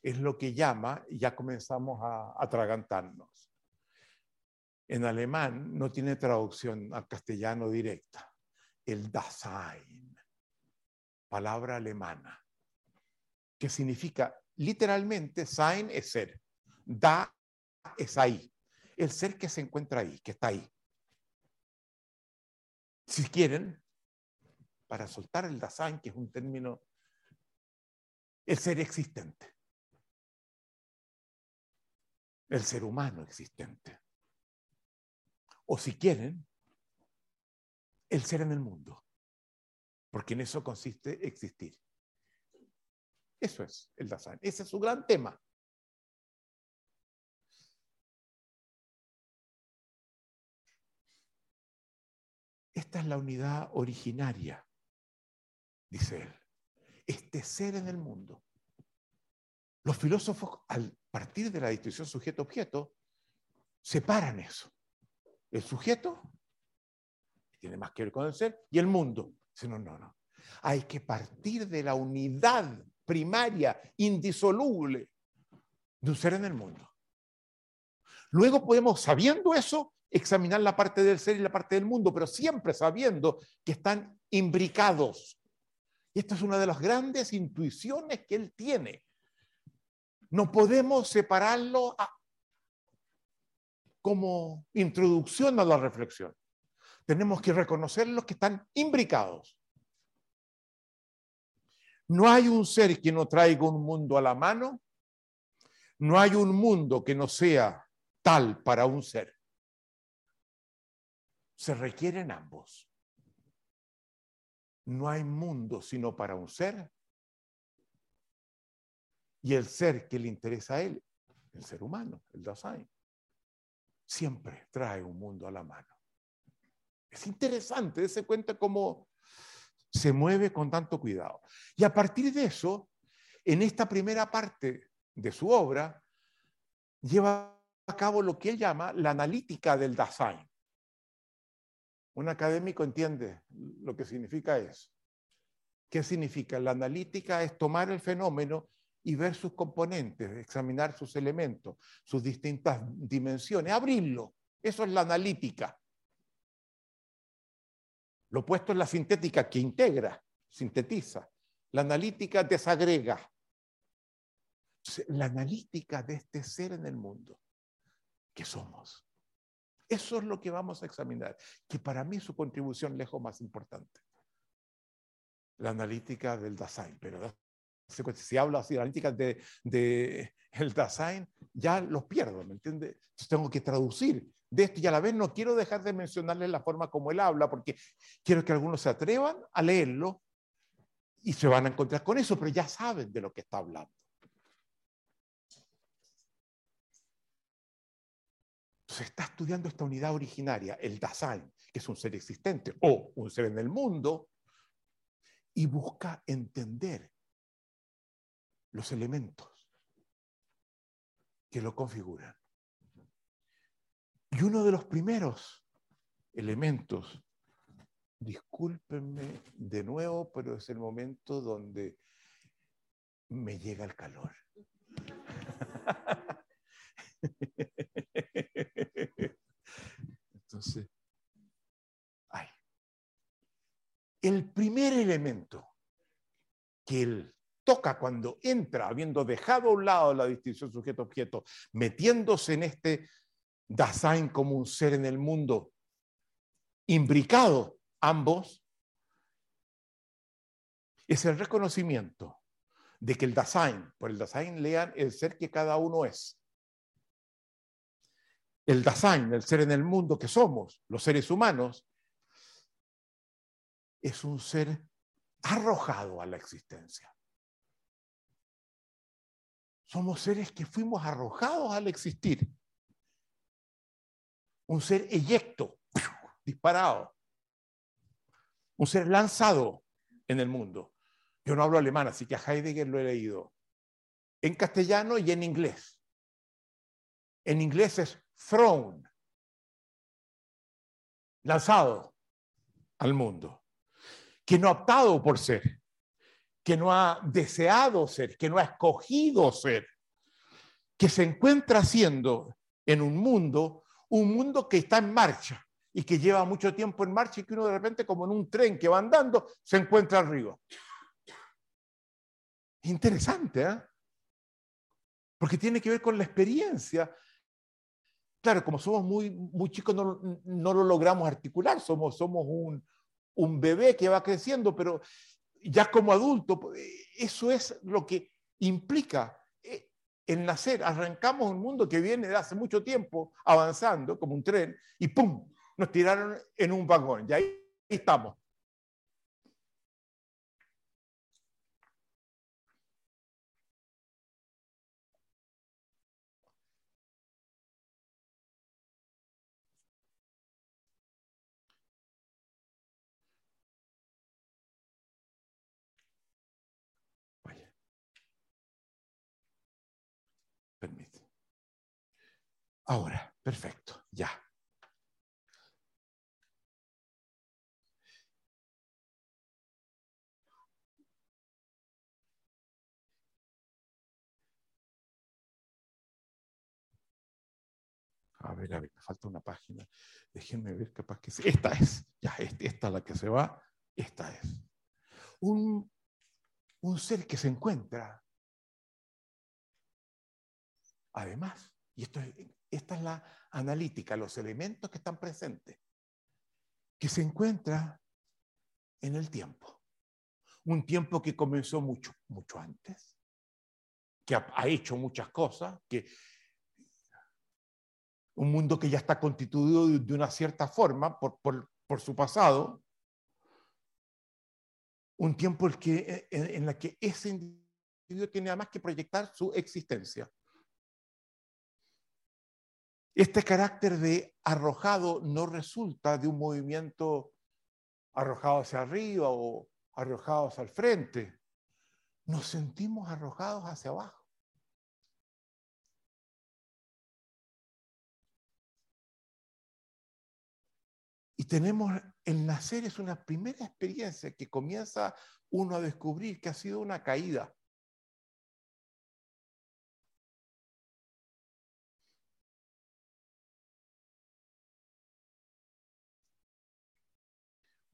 es lo que llama, y ya comenzamos a atragantarnos. En alemán no tiene traducción al castellano directa. El Dasein, palabra alemana que significa literalmente sein es ser, da es ahí, el ser que se encuentra ahí, que está ahí. Si quieren, para soltar el Dasein, que es un término, el ser existente, el ser humano existente. O si quieren, el ser en el mundo, porque en eso consiste existir. Eso es el Dasein. Ese es su gran tema. Esta es la unidad originaria, dice él. Este ser en el mundo. Los filósofos, al partir de la distinción sujeto-objeto, separan eso. El sujeto tiene más que ver con el ser y el mundo. no, no, no. Hay que partir de la unidad primaria, indisoluble de un ser en el mundo. Luego podemos, sabiendo eso, examinar la parte del ser y la parte del mundo, pero siempre sabiendo que están imbricados. Y esta es una de las grandes intuiciones que él tiene. No podemos separarlo como introducción a la reflexión. tenemos que reconocer los que están imbricados. No hay un ser que no traiga un mundo a la mano, no hay un mundo que no sea tal para un ser. Se requieren ambos. No hay mundo sino para un ser y el ser que le interesa a él, el ser humano, el Dasein, siempre trae un mundo a la mano. Es interesante, se cuenta cómo se mueve con tanto cuidado. Y a partir de eso, en esta primera parte de su obra, lleva a cabo lo que él llama la analítica del Dasein. Un académico entiende lo que significa eso. ¿Qué significa? La analítica es tomar el fenómeno y ver sus componentes, examinar sus elementos, sus distintas dimensiones, abrirlo. Eso es la analítica. Lo opuesto es la sintética que integra, sintetiza. La analítica desagrega. la analítica de este ser en el mundo, que somos. Eso es lo que vamos a examinar, que para mí su contribución lejos más importante. La analítica del Dasein, pero si hablo así de analítica de, de el ya los pierdo, ¿me entiende? Entonces tengo que traducir de esto y a la vez no quiero dejar de mencionarles la forma como él habla, porque quiero que algunos se atrevan a leerlo y se van a encontrar con eso, pero ya saben de lo que está hablando. Se está estudiando esta unidad originaria, el Dasein, que es un ser existente o un ser en el mundo, y busca entender los elementos que lo configuran. Y uno de los primeros elementos, discúlpenme de nuevo, pero es el momento donde me llega el calor. Entonces, ay. el primer elemento que él toca cuando entra, habiendo dejado a un lado la distinción sujeto-objeto, metiéndose en este Dasein como un ser en el mundo, imbricado ambos, es el reconocimiento de que el Dasein, por el Dasein lean el ser que cada uno es. El Dasein, el ser en el mundo que somos, los seres humanos, es un ser arrojado a la existencia. Somos seres que fuimos arrojados al existir. Un ser eyecto, disparado, un ser lanzado en el mundo. Yo no hablo alemán, así que a Heidegger lo he leído. En castellano y en inglés. En inglés es thrown, lanzado al mundo, que no ha optado por ser, que no ha deseado ser, que no ha escogido ser, que se encuentra siendo en un mundo un mundo que está en marcha y que lleva mucho tiempo en marcha y que uno de repente, como en un tren que va andando, se encuentra arriba. Interesante, ¿eh? Porque tiene que ver con la experiencia. Claro, como somos muy, muy chicos, no, no lo logramos articular, somos, somos un, un bebé que va creciendo, pero ya como adulto, eso es lo que implica el nacer, arrancamos un mundo que viene de hace mucho tiempo avanzando como un tren y ¡pum! Nos tiraron en un vagón y ahí estamos. Ahora, perfecto, ya. A ver, a ver, me falta una página. Déjenme ver, capaz que Esta es, ya, este, esta es la que se va, esta es. Un, un ser que se encuentra Además, y esto esta es la analítica, los elementos que están presentes. que se encuentra en el tiempo. Un tiempo que comenzó mucho, mucho antes, que ha, hecho muchas cosas, que un mundo que ya está constituido de, una cierta forma por, su pasado, un tiempo en, que, en, en la que ese individuo tiene además que proyectar su existencia. Este carácter de arrojado no resulta de un movimiento arrojado hacia arriba o arrojado hacia el frente. Nos sentimos arrojados hacia abajo. Y tenemos, el nacer es una primera experiencia que comienza uno a descubrir que ha sido una caída.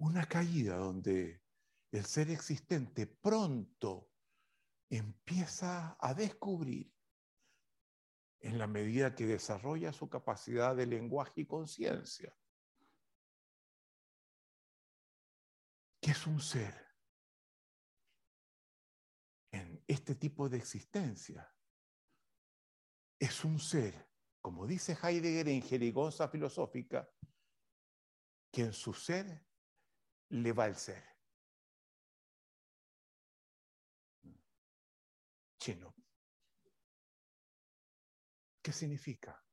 Una caída donde el ser existente pronto empieza a descubrir, en la medida que desarrolla su capacidad de lenguaje y conciencia, que es un ser en este tipo de existencia. Es un ser, como dice Heidegger en Jerigonza Filosófica, que en su ser le va el ser. Chino. ¿Qué significa?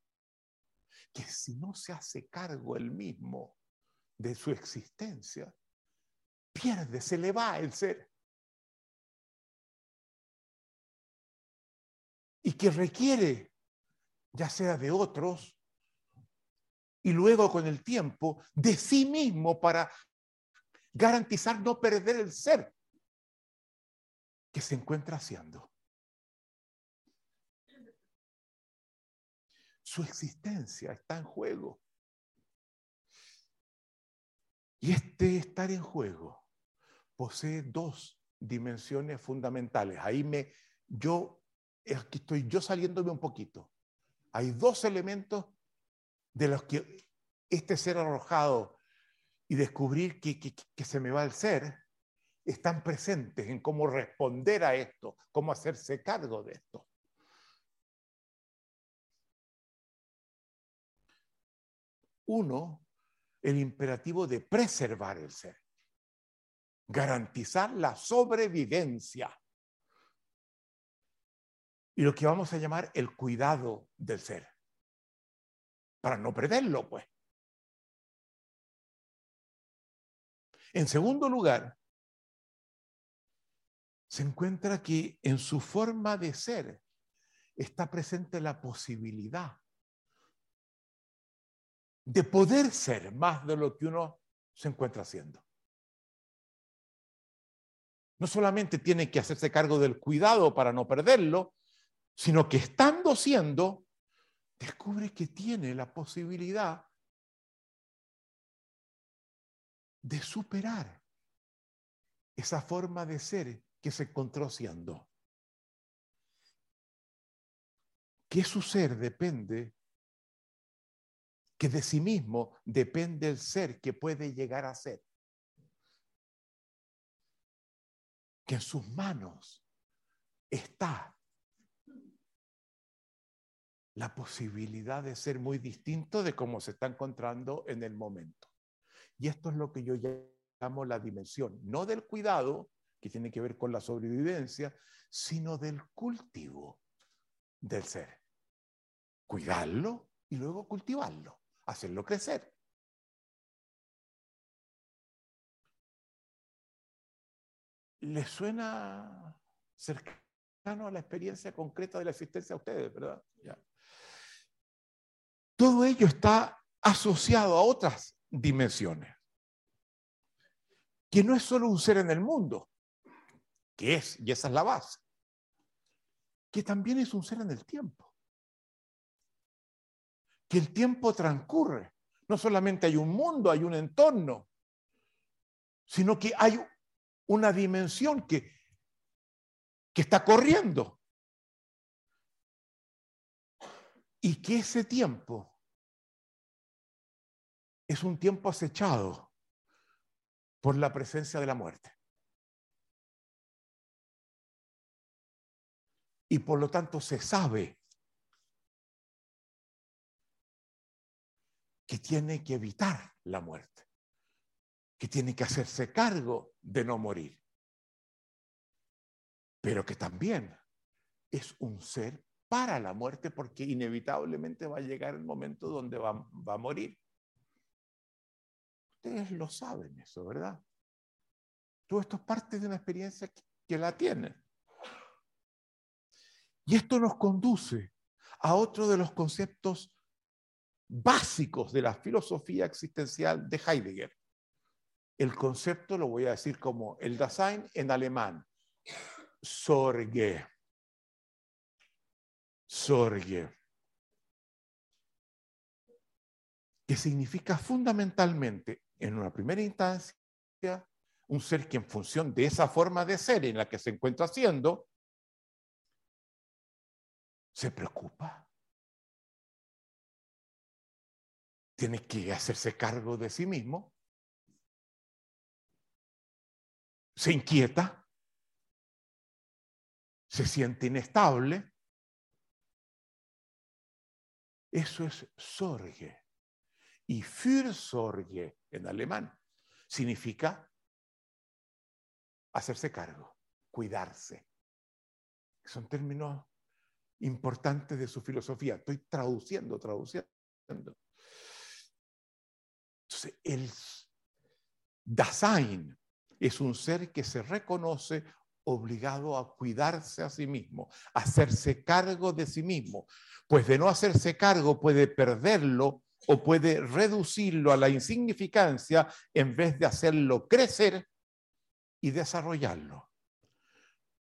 Que si no se hace cargo él mismo de su existencia, pierde, se le va el ser. Y que requiere, ya sea de otros, y luego con el tiempo, de sí mismo para garantizar no perder el ser que se encuentra haciendo. Su existencia está en juego. Y este estar en juego posee dos dimensiones fundamentales. Ahí me, yo, aquí estoy yo saliéndome un poquito. Hay dos elementos de los que este ser arrojado y descubrir que, se me va el ser, están presentes en cómo responder a esto, cómo hacerse cargo de esto. Uno, el imperativo de preservar el ser, garantizar la sobrevivencia y lo que vamos a llamar el cuidado del ser, para no perderlo, pues. En segundo lugar, se encuentra que en su forma de ser está presente la posibilidad de poder ser más de lo que uno se encuentra haciendo. No solamente tiene que hacerse cargo del cuidado para no perderlo, sino que estando siendo, descubre que tiene la posibilidad de superar esa forma de ser que se encontró siendo. Que su ser depende, que de sí mismo depende el ser que puede llegar a ser. Que en sus manos está la posibilidad de ser muy distinto de cómo se está encontrando en el momento. Y esto es lo que yo llamo la dimensión, no del cuidado, que tiene que ver con la sobrevivencia, sino del cultivo del ser. Cuidarlo y luego cultivarlo, hacerlo crecer. ¿Les suena cercano a la experiencia concreta de la existencia a ustedes, verdad? Todo ello está asociado a otras dimensiones. Que no es solo un ser en el mundo, que es, y esa es la base, que también es un ser en el tiempo. Que el tiempo transcurre. No solamente hay un mundo, hay un entorno, sino que hay una dimensión que, que está corriendo. Y que ese tiempo es un tiempo acechado por la presencia de la muerte. Y por lo tanto se sabe que tiene que evitar la muerte, que tiene que hacerse cargo de no morir, pero que también es un ser para la muerte porque inevitablemente va a llegar el momento donde va, va a morir. Ustedes lo saben eso, ¿verdad? Todo esto es parte de una experiencia que la tienen. Y esto nos conduce a otro de los conceptos básicos de la filosofía existencial de Heidegger. El concepto lo voy a decir como el Dasein en alemán, Sorge. Sorge. Que significa fundamentalmente, en una primera instancia, un ser que en función de esa forma de ser en la que se encuentra haciendo, se preocupa, tiene que hacerse cargo de sí mismo, se inquieta, se siente inestable. Eso es Sorge. Y Fürsorge en alemán significa hacerse cargo, cuidarse. Son términos importantes de su filosofía. Estoy traduciendo, traduciendo. Entonces, el Dasein es un ser que se reconoce obligado a cuidarse a sí mismo, a hacerse cargo de sí mismo, pues de no hacerse cargo puede perderlo o puede reducirlo a la insignificancia en vez de hacerlo crecer y desarrollarlo.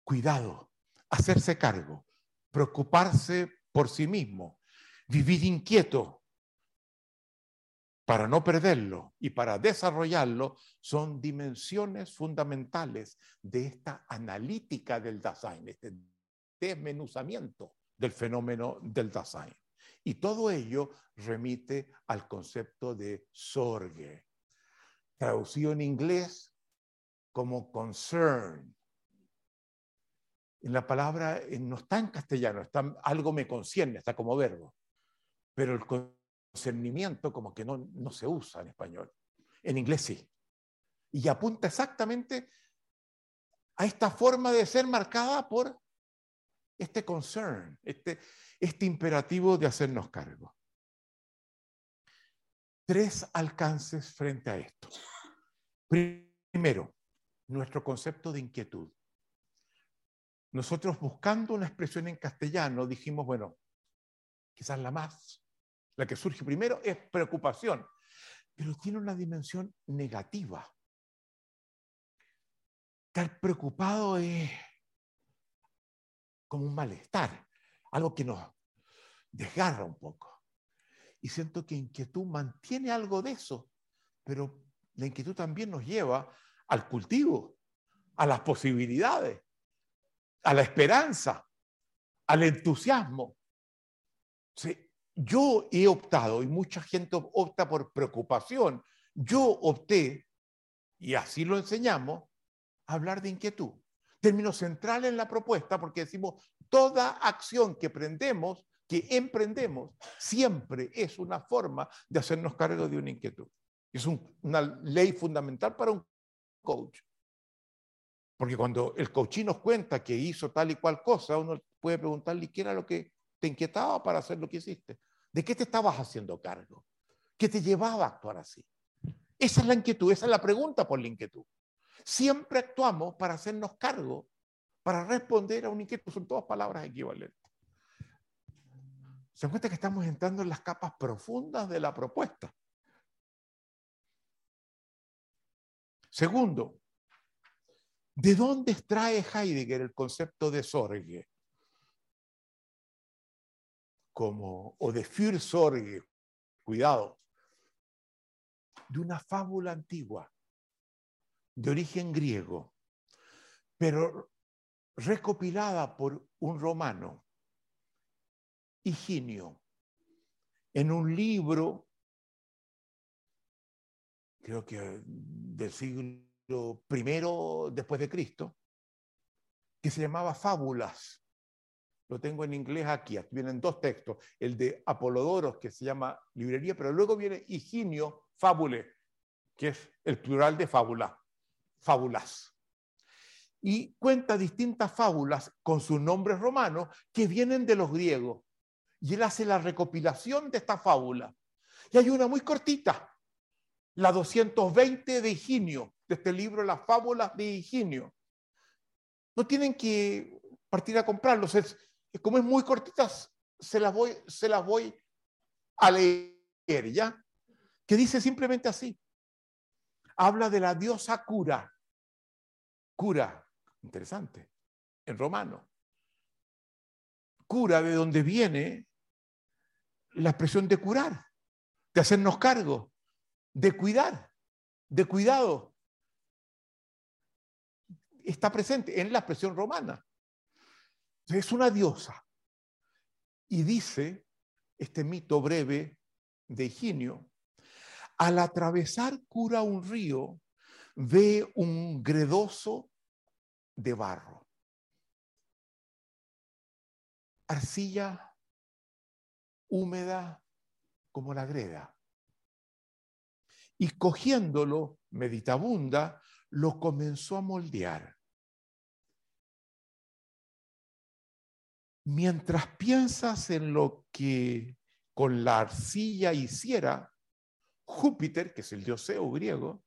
Cuidado, hacerse cargo, preocuparse por sí mismo, vivir inquieto, para no perderlo y para desarrollarlo son dimensiones fundamentales de esta analítica del Dasein, este desmenuzamiento del fenómeno del Dasein. Y todo ello remite al concepto de sorge, traducido en inglés como concern. En la palabra eh, no está en castellano, está, algo me concierne, está como verbo, pero el discernimiento como que no, no se usa en español. En inglés sí. Y apunta exactamente a esta forma de ser marcada por este concern, este, este imperativo de hacernos cargo. Tres alcances frente a esto. Primero, nuestro concepto de inquietud. Nosotros buscando una expresión en castellano dijimos, bueno, quizás la más la que surge primero es preocupación, pero tiene una dimensión negativa. Estar preocupado es como un malestar, algo que nos desgarra un poco. Y siento que inquietud mantiene algo de eso, pero la inquietud también nos lleva al cultivo, a las posibilidades, a la esperanza, al entusiasmo. Sí, yo he optado, y mucha gente opta por preocupación, yo opté, y así lo enseñamos, a hablar de inquietud. Término central en la propuesta porque decimos, toda acción que prendemos, que emprendemos, siempre es una forma de hacernos cargo de una inquietud. Es una ley fundamental para un coach. Porque cuando el coach nos cuenta que hizo tal y cual cosa, uno puede preguntarle qué era lo que te inquietaba para hacer lo que hiciste. ¿De qué te estabas haciendo cargo? ¿Qué te llevaba a actuar así? Esa es la inquietud, esa es la pregunta por la inquietud. Siempre actuamos para hacernos cargo, para responder a una inquietud. Son todas palabras equivalentes. Se dan cuenta que estamos entrando en las capas profundas de la propuesta. Segundo, ¿de dónde extrae Heidegger el concepto de Sorge? como, o de Fürsorge, cuidado, de una fábula antigua, de origen griego, pero recopilada por un romano, Higinio, en un libro, creo que del siglo primero después de Cristo, que se llamaba Fábulas. Lo tengo en inglés aquí, vienen dos textos, el de Apolodoros, que se llama librería, pero luego viene Higinio Fábule, que es el plural de fábula, fábulas. Y cuenta distintas fábulas con sus nombres romanos que vienen de los griegos. Y él hace la recopilación de esta fábula. Y hay una muy cortita, la 220 de Higinio, de este libro Las fábulas de Higinio. No tienen que partir a comprarlos. Es, como es muy cortita, se las voy, se las voy a leer, ¿ya? Que dice simplemente así. Habla de la diosa cura. Cura, interesante, en romano. Cura de donde viene la expresión de curar, de hacernos cargo, de cuidar, de cuidado. Está presente en la expresión romana. Es una diosa. Y dice este mito breve de Higinio, al atravesar cura un río, ve un gredoso de barro. Arcilla húmeda como la greda y cogiéndolo, meditabunda, lo comenzó a moldear. Mientras piensas en lo que con la arcilla hiciera, Júpiter, que es el dios Zeus griego,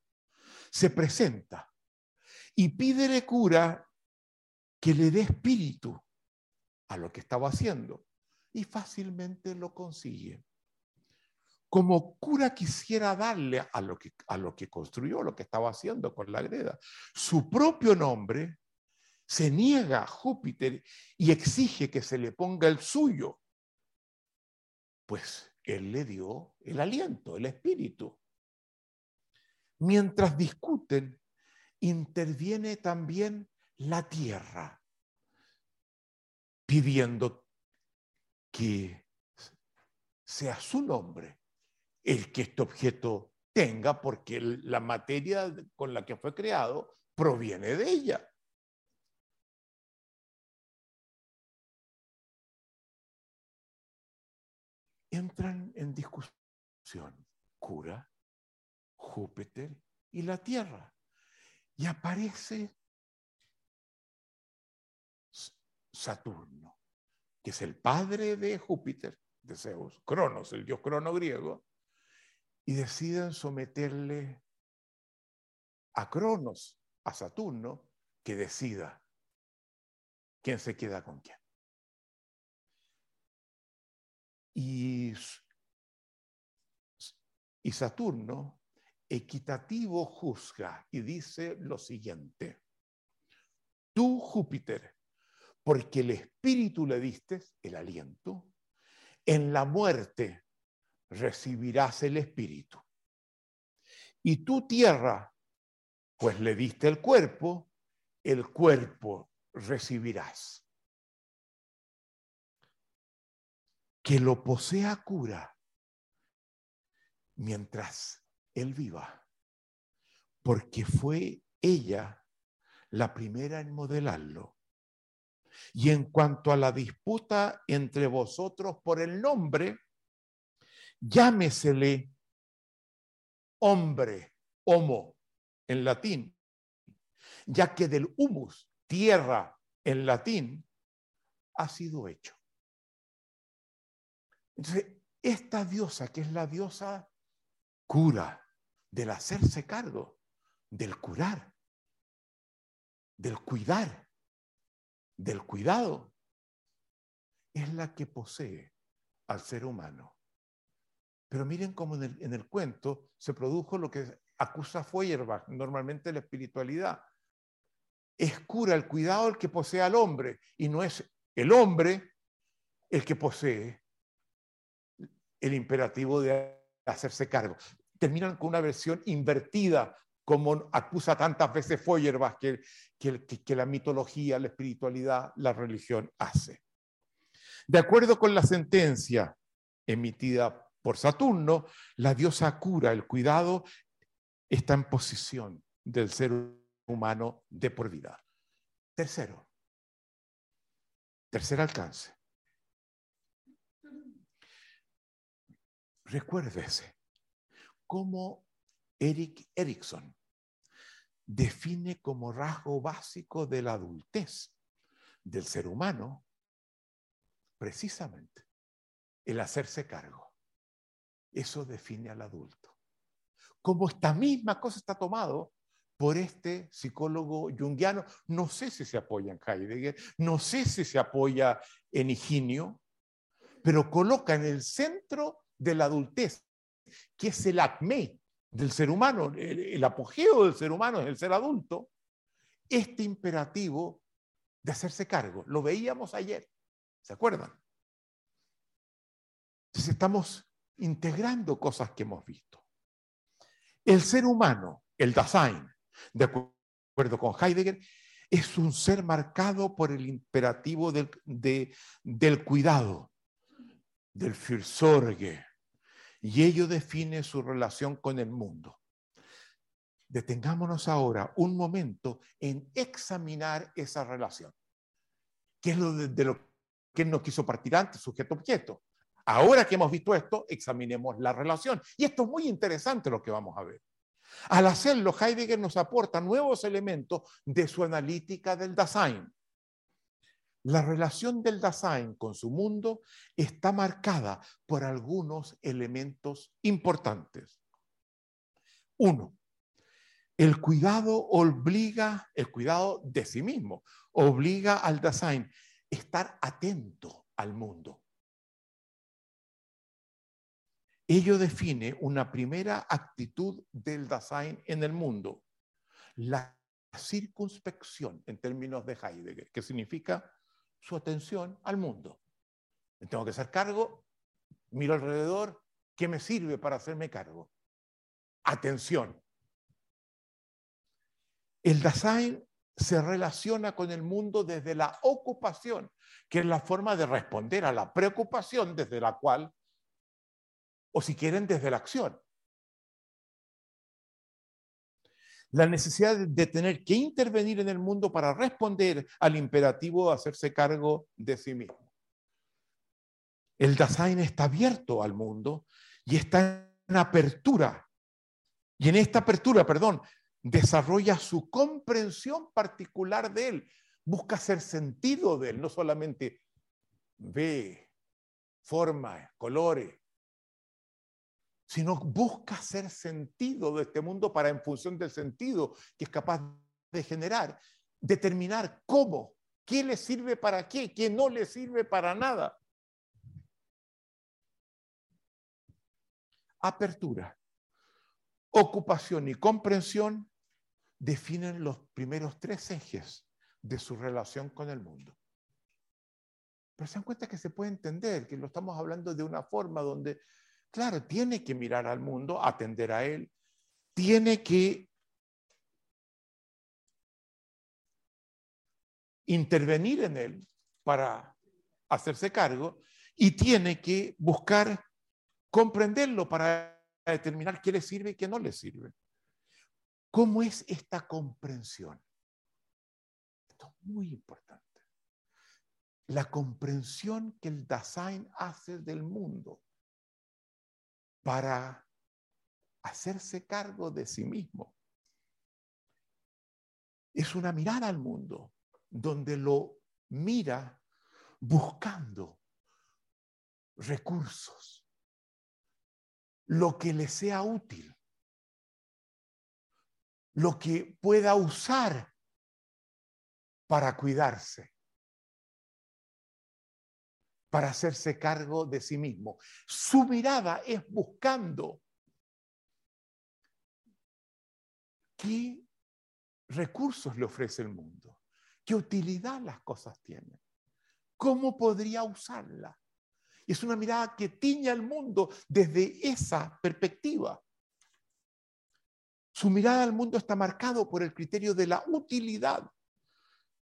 se presenta y pídele cura que le dé espíritu a lo que estaba haciendo y fácilmente lo consigue. Como cura quisiera darle a lo, que, a lo que construyó, lo que estaba haciendo con la greda, su propio nombre, se niega a Júpiter y exige que se le ponga el suyo, pues él le dio el aliento, el espíritu. Mientras discuten, interviene también la tierra, pidiendo que sea su nombre el que este objeto tenga, porque la materia con la que fue creado proviene de ella. Entran en discusión Cura, Júpiter y la Tierra. Y aparece Saturno, que es el padre de Júpiter, de Zeus, Cronos, el dios crono griego, y deciden someterle a Cronos, a Saturno, que decida quién se queda con quién. Y, y Saturno, equitativo, juzga y dice lo siguiente. Tú, Júpiter, porque el espíritu le diste, el aliento, en la muerte recibirás el Espíritu. Y tu tierra, pues le diste el cuerpo, el cuerpo recibirás. Que lo posea cura mientras él viva, porque fue ella la primera en modelarlo. Y en cuanto a la disputa entre vosotros por el nombre, llámesele hombre, homo, en latín, ya que del humus, tierra, en latín, ha sido hecho. Entonces, esta diosa, que es la diosa cura, del hacerse cargo, del curar, del cuidar, del cuidado, es la que posee al ser humano. Pero miren cómo en el, cuento se produjo lo que acusa Feuerbach, normalmente la espiritualidad. Es cura el cuidado el que posee al hombre y no es el hombre el que posee el imperativo de hacerse cargo. Terminan con una versión invertida, como acusa tantas veces Feuerbach que, que la mitología, la espiritualidad, la religión hace. De acuerdo con la sentencia emitida por Saturno, la diosa cura, el cuidado, está en posición del ser humano de por vida. Tercero, tercer alcance. Recuérdese cómo Eric Erickson define como rasgo básico de la adultez del ser humano precisamente el hacerse cargo. Eso define al adulto. Como esta misma cosa está tomado por este psicólogo junguiano, no sé si se apoya en Heidegger, no sé si se apoya en Higinio, pero coloca en el centro de la adultez, que es el acme del ser humano, el, apogeo del ser humano es el ser adulto, este imperativo de hacerse cargo. Lo veíamos ayer, ¿se acuerdan? Entonces estamos integrando cosas que hemos visto. El ser humano, el Dasein, de acuerdo con Heidegger, es un ser marcado por el imperativo del, del cuidado, del Fürsorge, y ello define su relación con el mundo. Detengámonos ahora un momento en examinar esa relación. ¿Qué es lo de, lo que él no quiso partir antes, sujeto-objeto? Ahora que hemos visto esto, examinemos la relación. Y esto es muy interesante lo que vamos a ver. Al hacerlo, Heidegger nos aporta nuevos elementos de su analítica del Dasein. La relación del Dasein con su mundo está marcada por algunos elementos importantes. Uno, el cuidado obliga, el cuidado de sí mismo, obliga al Dasein a estar atento al mundo. Ello define una primera actitud del Dasein en el mundo, la circunspección en términos de Heidegger, que significa su atención al mundo. tengo que hacer cargo, miro alrededor, ¿qué me sirve para hacerme cargo? Atención. El Dasein se relaciona con el mundo desde la ocupación, que es la forma de responder a la preocupación desde la cual o si quieren desde la acción. La necesidad de tener que intervenir en el mundo para responder al imperativo de hacerse cargo de sí mismo. El Dasein está abierto al mundo y está en apertura. Y en esta apertura, perdón, desarrolla su comprensión particular de él, busca hacer sentido de él, no solamente ve forma, colores, sino busca hacer sentido de este mundo para, en función del sentido que es capaz de generar, determinar cómo, qué le sirve para qué, qué no le sirve para nada. Apertura, ocupación y comprensión definen los primeros tres ejes de su relación con el mundo. Pero se dan cuenta que se puede entender que lo estamos hablando de una forma donde Claro, tiene que mirar al mundo, atender a él, tiene que intervenir en él para hacerse cargo y tiene que buscar comprenderlo para determinar qué le sirve y qué no le sirve. ¿Cómo es esta comprensión? Esto es muy importante. La comprensión que el Dasein hace del mundo para hacerse cargo de sí mismo. Es una mirada al mundo donde lo mira buscando recursos, lo que le sea útil, lo que pueda usar para cuidarse para hacerse cargo de sí mismo. Su mirada es buscando qué recursos le ofrece el mundo, qué utilidad las cosas tienen, cómo podría usarla. Es una mirada que tiña el mundo desde esa perspectiva. Su mirada al mundo está marcado por el criterio de la utilidad,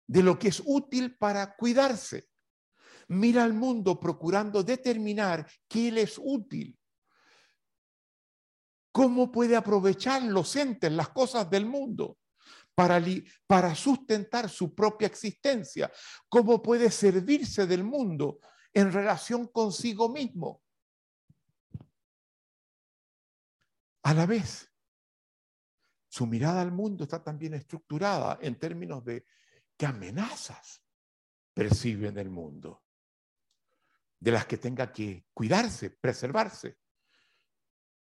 de lo que es útil para cuidarse mira al mundo procurando determinar qué es útil. ¿Cómo puede aprovechar los entes, las cosas del mundo? Para, para, sustentar su propia existencia, cómo puede servirse del mundo en relación consigo mismo. A la vez, su mirada al mundo está también estructurada en términos de qué amenazas perciben el mundo, de las que tenga que cuidarse, preservarse,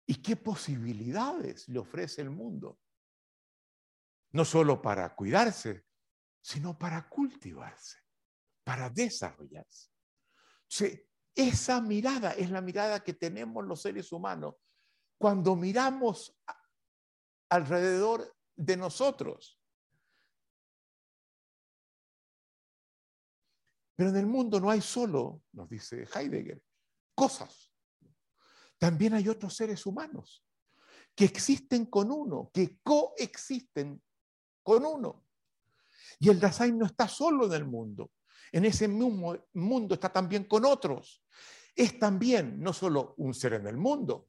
y qué posibilidades le ofrece el mundo, no solo para cuidarse, sino para cultivarse, para desarrollarse. esa mirada es la mirada que tenemos los seres humanos cuando miramos alrededor de nosotros. Pero en el mundo no hay solo, nos dice Heidegger, cosas. También hay otros seres humanos que existen con uno, que coexisten con uno. Y el Dasein no está solo en el mundo. En ese mismo mundo está también con otros. Es también no solo un ser en el mundo,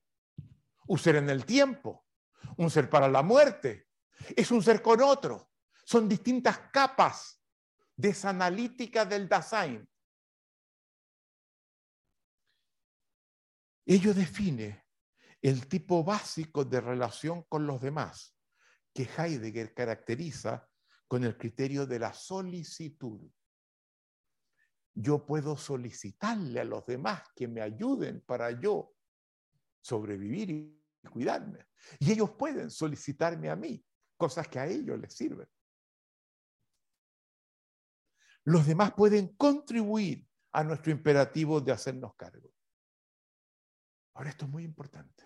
un ser en el tiempo, un ser para la muerte, es un ser con otro. Son distintas capas de esa analítica del Dasein. Ello define el tipo básico de relación con los demás que Heidegger caracteriza con el criterio de la solicitud. Yo puedo solicitarle a los demás que me ayuden para yo sobrevivir y cuidarme. Y ellos pueden solicitarme a mí cosas que a ellos les sirven. Los demás pueden contribuir a nuestro imperativo de hacernos cargo. Ahora esto es muy importante,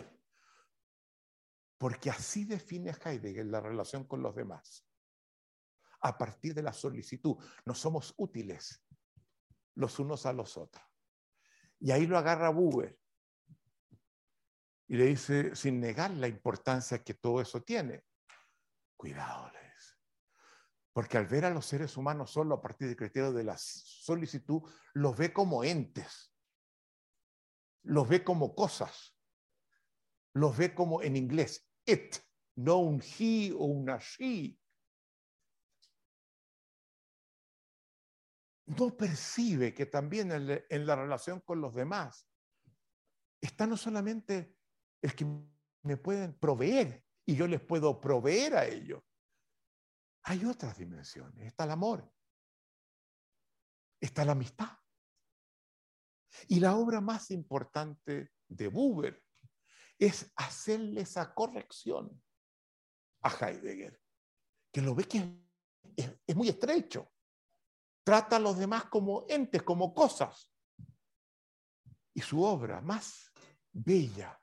porque así define Heidegger la relación con los demás. A partir de la solicitud, no somos útiles los unos a los otros. Y ahí lo agarra Buber y le dice, sin negar la importancia que todo eso tiene, cuidado. Porque al ver a los seres humanos solo a partir del criterio de la solicitud, los ve como entes, los ve como cosas, los ve como en inglés, it, no un he o una she. No percibe que también en, la relación con los demás está no solamente es que me pueden proveer y yo les puedo proveer a ellos. Hay otras dimensiones. Está el amor. Está la amistad. Y la obra más importante de Buber es hacerle esa corrección a Heidegger, que lo ve que es, es muy estrecho. Trata a los demás como entes, como cosas. Y su obra más bella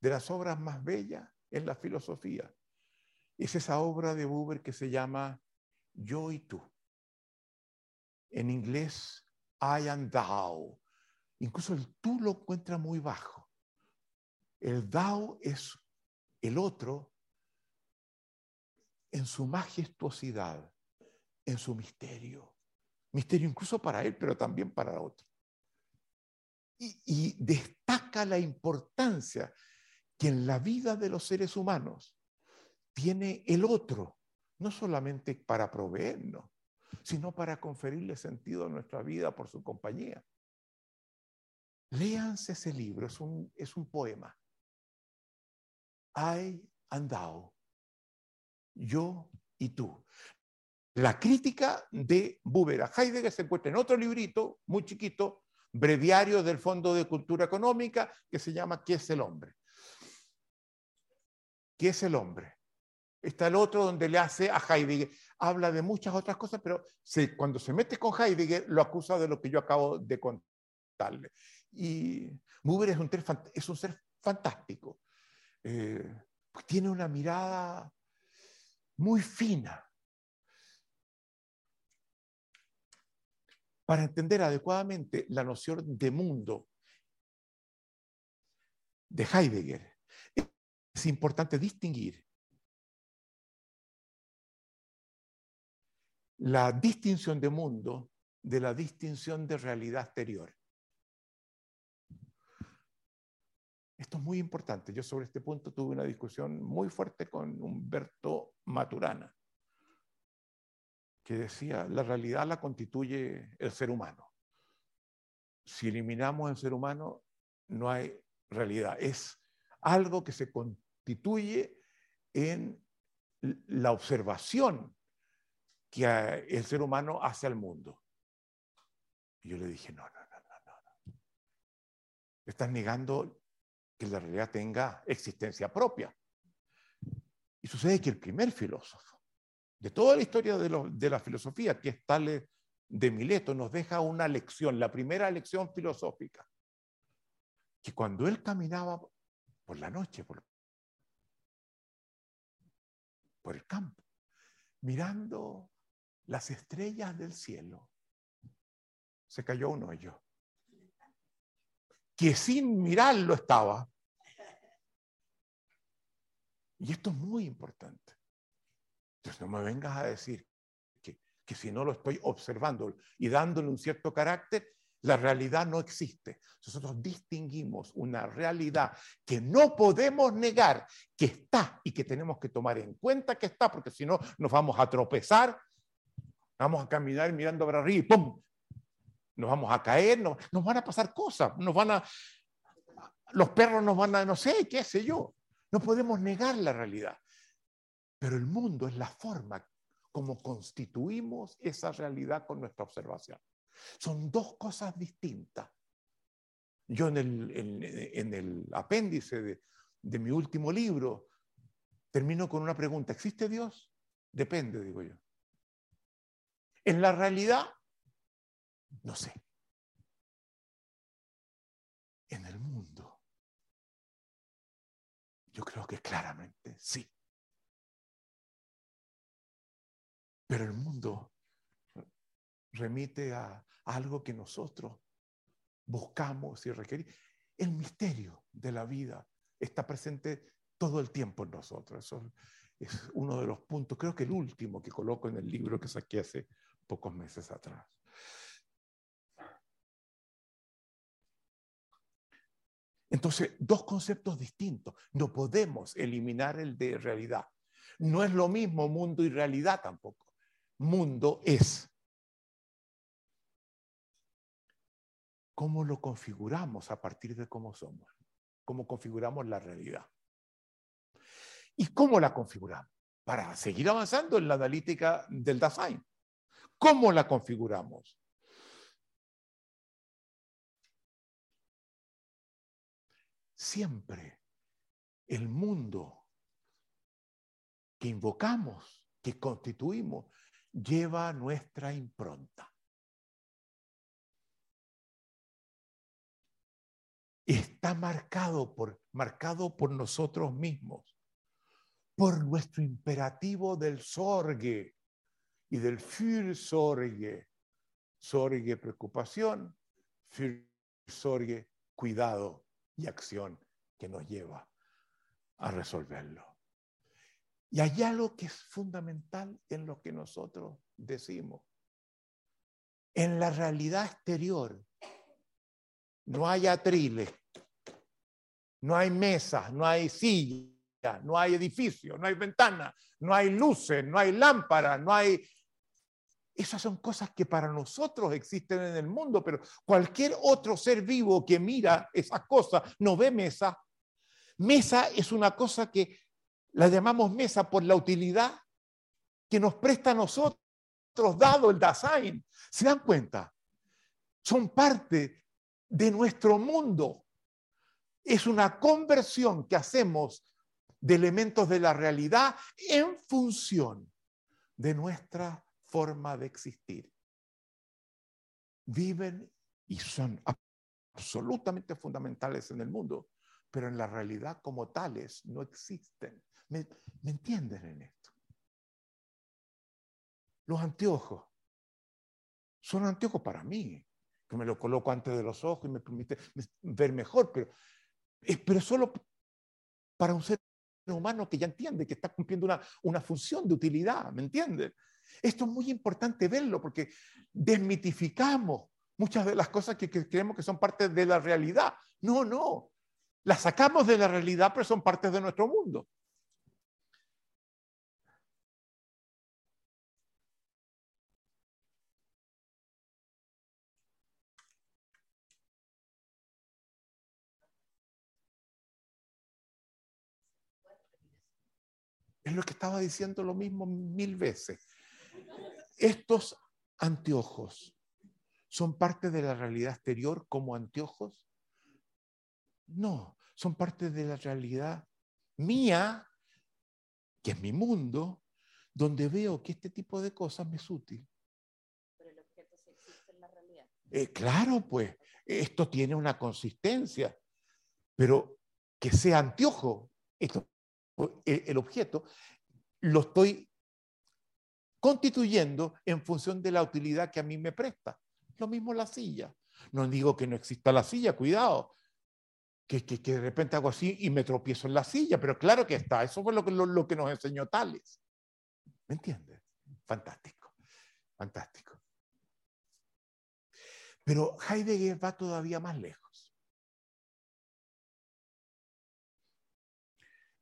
de las obras más bellas en la filosofía. Es esa obra de Buber que se llama Yo y tú. En inglés, I and thou. Incluso el tú lo encuentra muy bajo. El thou es el otro en su majestuosidad, en su misterio. Misterio incluso para él, pero también para otro. Y, y destaca la importancia que en la vida de los seres humanos tiene el otro, no solamente para proveernos, sino para conferirle sentido a nuestra vida por su compañía. Léanse ese libro, es un, es un poema. I and thou, yo y tú. La crítica de Buber a Heidegger se encuentra en otro librito muy chiquito, breviario del Fondo de Cultura Económica, que se llama ¿Qué es el hombre? ¿Qué es el hombre? Está el otro donde le hace a Heidegger. Habla de muchas otras cosas, pero cuando se mete con Heidegger lo acusa de lo que yo acabo de contarle. Y un, es un ser fantástico. Eh, tiene una mirada muy fina. Para entender adecuadamente la noción de mundo de Heidegger es importante distinguir la distinción de mundo de la distinción de realidad exterior. Esto es muy importante. Yo sobre este punto tuve una discusión muy fuerte con Humberto Maturana, que decía, la realidad la constituye el ser humano. Si eliminamos el ser humano, no hay realidad. Es algo que se constituye en la observación que el ser humano hace al mundo. Y yo le dije, no, no, no, no, no. Estás negando que la realidad tenga existencia propia. Y sucede que el primer filósofo de toda la historia de, la filosofía, que es Tales de Mileto, nos deja una lección, la primera lección filosófica, que cuando él caminaba por la noche, por, por el campo, mirando las estrellas del cielo, se cayó un hoyo. Que sin mirarlo estaba. Y esto es muy importante. Entonces no me vengas a decir que, que si no lo estoy observando y dándole un cierto carácter, la realidad no existe. Nosotros distinguimos una realidad que no podemos negar, que está y que tenemos que tomar en cuenta que está, porque si no nos vamos a tropezar, vamos a caminar mirando para arriba y ¡pum! Nos vamos a caer, nos, van a pasar cosas, nos van a... Los perros nos van a, no sé, qué sé yo. No podemos negar la realidad. Pero el mundo es la forma como constituimos esa realidad con nuestra observación. Son dos cosas distintas. Yo en el, apéndice de mi último libro termino con una pregunta. ¿Existe Dios? Depende, digo yo. En la realidad, no sé. En el mundo, yo creo que claramente sí. Pero el mundo remite a algo que nosotros buscamos y requerimos. El misterio de la vida está presente todo el tiempo en nosotros. Eso es uno de los puntos, creo que el último que coloco en el libro que saqué hace pocos meses atrás. Entonces, dos conceptos distintos. No podemos eliminar el de realidad. No es lo mismo mundo y realidad tampoco. Mundo es. cómo lo configuramos a partir de cómo somos, cómo configuramos la realidad. ¿Y cómo la configuramos? Para seguir avanzando en la analítica del Dasein. ¿Cómo la configuramos? Siempre el mundo que invocamos, que constituimos, lleva nuestra impronta. está marcado por, marcado por nosotros mismos, por nuestro imperativo del sorge y del Fürsorge. Sorge, preocupación, Fürsorge, cuidado y acción que nos lleva a resolverlo. Y hay algo que es fundamental en lo que nosotros decimos. En la realidad exterior no hay atriles, no hay mesas, no hay silla, no hay edificio, no hay ventana, no hay luces, no hay lámparas, no hay... Esas son cosas que para nosotros existen en el mundo, pero cualquier otro ser vivo que mira esas cosas no ve mesa. Mesa es una cosa que la llamamos mesa por la utilidad que nos presta a nosotros, dado el Dasein. ¿Se dan cuenta? Son parte de nuestro mundo es una conversión que hacemos de elementos de la realidad en función de nuestra forma de existir. Viven y son absolutamente fundamentales en el mundo, pero en la realidad como tales no existen. ¿Me, entienden en esto? Los anteojos son anteojos para mí, que me lo coloco antes de los ojos y me permite ver mejor, pero pero solo para un ser humano que ya entiende que está cumpliendo una, una función de utilidad, ¿me entiende? Esto es muy importante verlo porque desmitificamos muchas de las cosas que, creemos que son parte de la realidad. No, no. Las sacamos de la realidad, pero son partes de nuestro mundo. Es lo que estaba diciendo lo mismo mil veces. Estos anteojos son parte de la realidad exterior como anteojos. No, son parte de la realidad mía, que es mi mundo, donde veo que este tipo de cosas me es útil. Pero el objeto sí existe en la realidad. Eh, claro, pues, esto tiene una consistencia, pero que sea anteojo, esto el objeto, lo estoy constituyendo en función de la utilidad que a mí me presta. Lo mismo la silla. No digo que no exista la silla, cuidado. Que, de repente hago así y me tropiezo en la silla, pero claro que está. Eso fue lo que, lo, que nos enseñó Tales. ¿Me entiendes? Fantástico, fantástico. Pero Heidegger va todavía más lejos.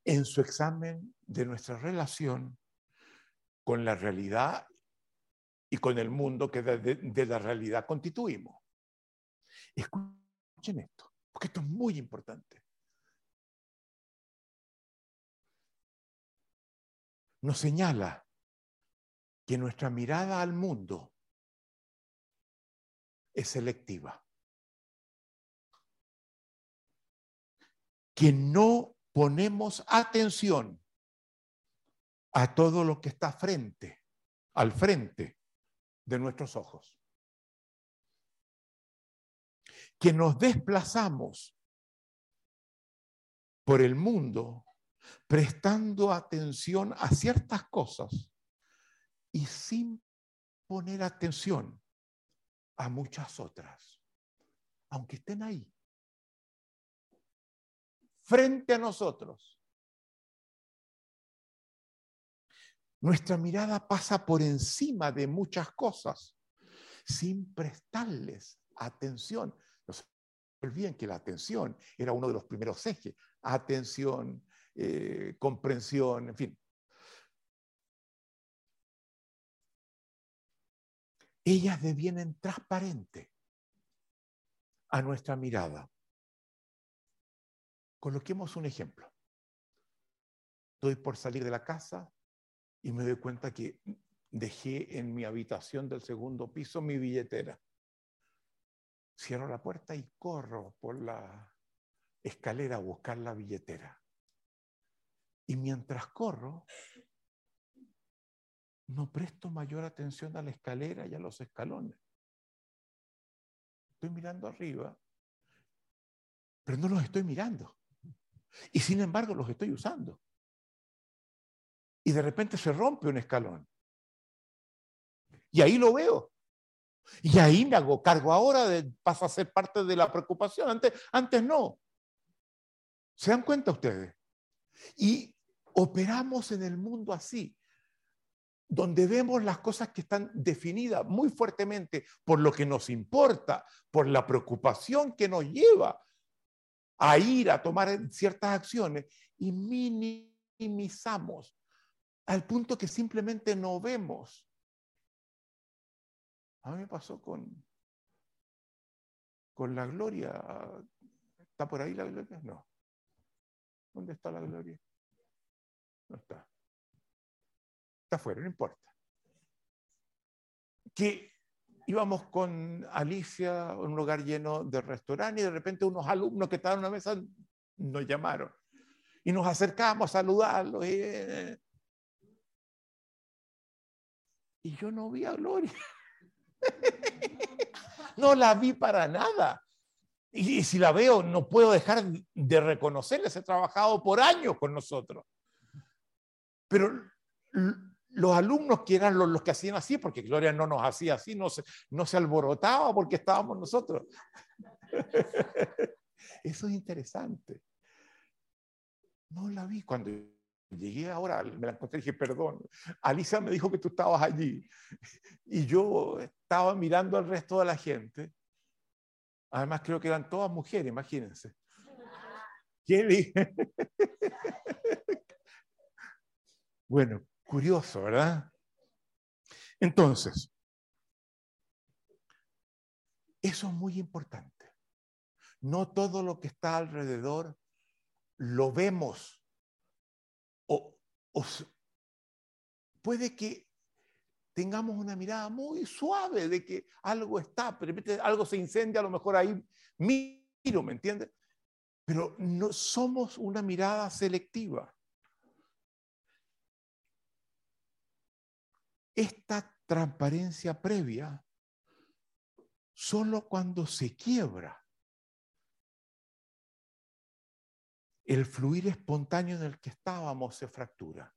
en su examen de nuestra relación con la realidad y con el mundo que de, la realidad constituimos. Escuchen esto, porque esto es muy importante. Nos señala que nuestra mirada al mundo es selectiva. Que no ponemos atención a todo lo que está frente, al frente de nuestros ojos. Que nos desplazamos por el mundo prestando atención a ciertas cosas y sin poner atención a muchas otras, aunque estén ahí frente a nosotros. Nuestra mirada pasa por encima de muchas cosas sin prestarles atención. No se olviden que la atención era uno de los primeros ejes. Atención, eh, comprensión, en fin. Ellas devienen transparentes a nuestra mirada. Coloquemos un ejemplo. Estoy por salir de la casa y me doy cuenta que dejé en mi habitación del segundo piso mi billetera. Cierro la puerta y corro por la escalera a buscar la billetera. Y mientras corro, no presto mayor atención a la escalera y a los escalones. Estoy mirando arriba, pero no los estoy mirando. Y sin embargo los estoy usando. Y de repente se rompe un escalón. Y ahí lo veo. Y ahí me hago cargo ahora, de, paso a ser parte de la preocupación. Antes, antes no. ¿Se dan cuenta ustedes? Y operamos en el mundo así, donde vemos las cosas que están definidas muy fuertemente por lo que nos importa, por la preocupación que nos lleva a ir a tomar ciertas acciones y minimizamos al punto que simplemente no vemos. A mí me pasó con, con la gloria. ¿Está por ahí la gloria? No. ¿Dónde está la gloria? No está. Está afuera, no importa. Que íbamos con Alicia en un lugar lleno de restaurantes y de repente unos alumnos que estaban en una mesa nos llamaron y nos acercamos a saludarlos. Y, y yo no vi a Gloria. no la vi para nada. Y, si la veo, no puedo dejar de reconocerles. He trabajado por años con nosotros. Pero los alumnos que eran los, que hacían así, porque Gloria no nos hacía así, no se, no se alborotaba porque estábamos nosotros. Eso es interesante. No la vi cuando llegué ahora, me la encontré y dije, perdón, Alicia me dijo que tú estabas allí. Y yo estaba mirando al resto de la gente. Además creo que eran todas mujeres, imagínense. bueno, curioso, ¿verdad? Entonces, eso es muy importante. No todo lo que está alrededor lo vemos puede que tengamos una mirada muy suave de que algo está, pero algo se incendia, a lo mejor ahí miro, ¿me entiendes? Pero no somos una mirada selectiva. Esta transparencia previa, solo cuando se quiebra el fluir espontáneo en el que estábamos se fractura.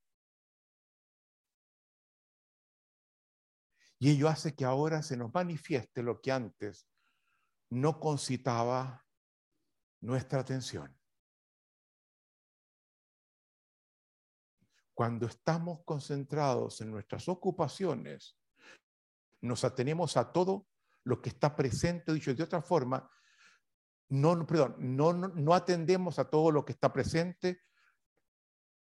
Y ello hace que ahora se nos manifieste lo que antes no concitaba nuestra atención. Cuando estamos concentrados en nuestras ocupaciones, nos atenemos a todo lo que está presente, dicho de otra forma, no, perdón, no, no, atendemos a todo lo que está presente,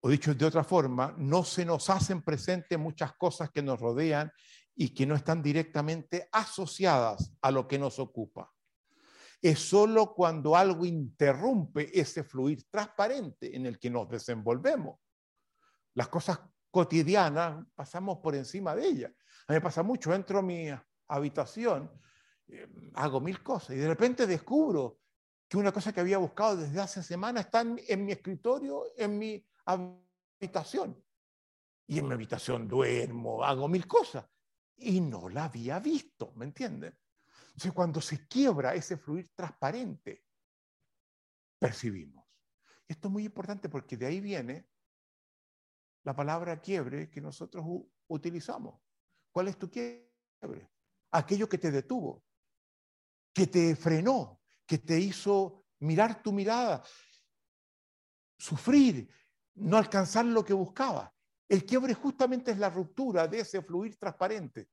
o dicho de otra forma, no se nos hacen presentes muchas cosas que nos rodean y que no están directamente asociadas a lo que nos ocupa. Es solo cuando algo interrumpe ese fluir transparente en el que nos desenvolvemos. Las cosas cotidianas pasamos por encima de ellas. A mí me pasa mucho, entro a mi habitación, eh, hago mil cosas y de repente descubro que una cosa que había buscado desde hace semanas está en, mi escritorio, en mi habitación. Y en mi habitación duermo, hago mil cosas. Y no la había visto, ¿me entienden? Entonces, cuando se quiebra ese fluir transparente, percibimos. Esto es muy importante porque de ahí viene la palabra quiebre que nosotros utilizamos. ¿Cuál es tu quiebre? Aquello que te detuvo, que te frenó, que te hizo mirar tu mirada, sufrir, no alcanzar lo que buscaba. El quiebre justamente es la ruptura de ese fluir transparente.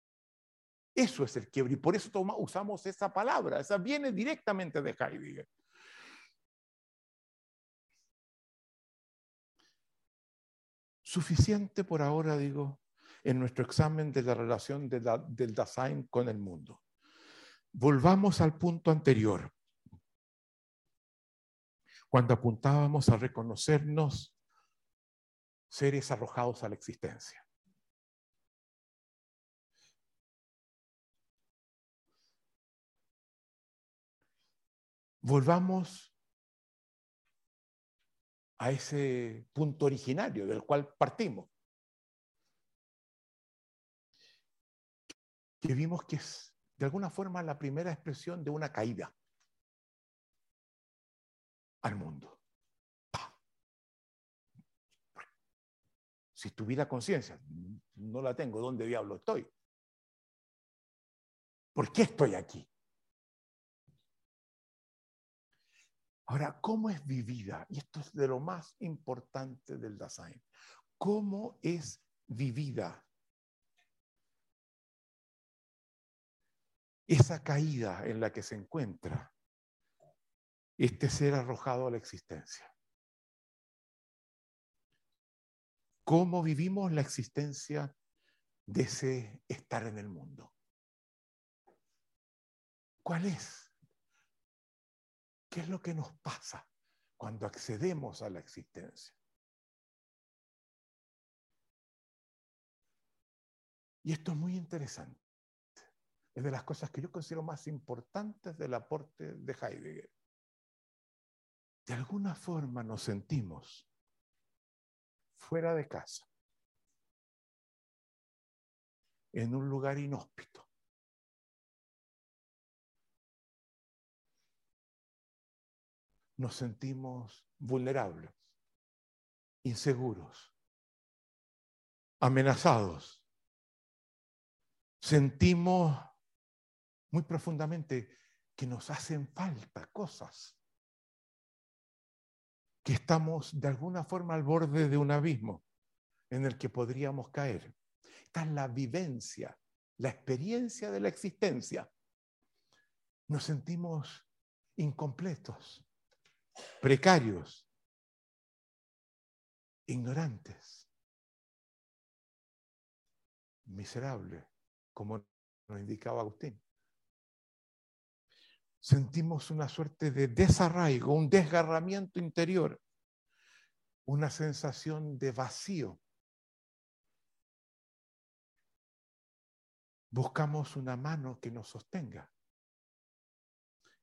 Eso es el quiebre y por eso usamos esa palabra. Esa viene directamente de Heidegger. Suficiente por ahora, digo, en nuestro examen de la relación del Dasein con el mundo. Volvamos al punto anterior cuando apuntábamos a reconocernos seres arrojados a la existencia. Volvamos a ese punto originario del cual partimos. Que vimos que es de alguna forma la primera expresión de una caída al mundo. Si tuviera conciencia, no la tengo, ¿dónde diablo estoy? ¿Por qué estoy aquí? Ahora, ¿cómo es vivida? Y esto es de lo más importante del Dasein. ¿Cómo es vivida esa caída en la que se encuentra este ser arrojado a la existencia. ¿Cómo vivimos la existencia de ese estar en el mundo? ¿Cuál es? ¿Qué es lo que nos pasa cuando accedemos a la existencia? Y esto es muy interesante. Es de las cosas que yo considero más importantes del aporte de Heidegger de alguna forma nos sentimos fuera de casa, en un lugar inhóspito. Nos sentimos vulnerables, inseguros, amenazados. Sentimos muy profundamente que nos hacen falta cosas que estamos de alguna forma al borde de un abismo en el que podríamos caer. Esta es la vivencia, la experiencia de la existencia. Nos sentimos incompletos, precarios, ignorantes, miserables, como nos indicaba Agustín. Sentimos una suerte de desarraigo, un desgarramiento interior, una sensación de vacío. Buscamos una mano que nos sostenga,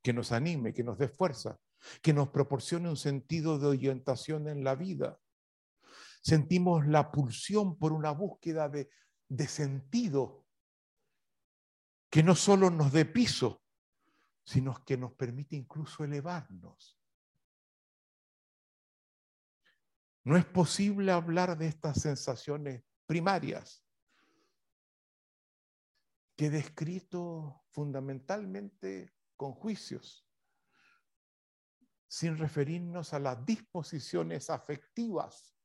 que nos anime, que nos dé fuerza, que nos proporcione un sentido de orientación en la vida. Sentimos la pulsión por una búsqueda de, sentido que no solo nos dé piso, sino que nos permite incluso elevarnos. No es posible hablar de estas sensaciones primarias que he descrito fundamentalmente con juicios, sin referirnos a las disposiciones afectivas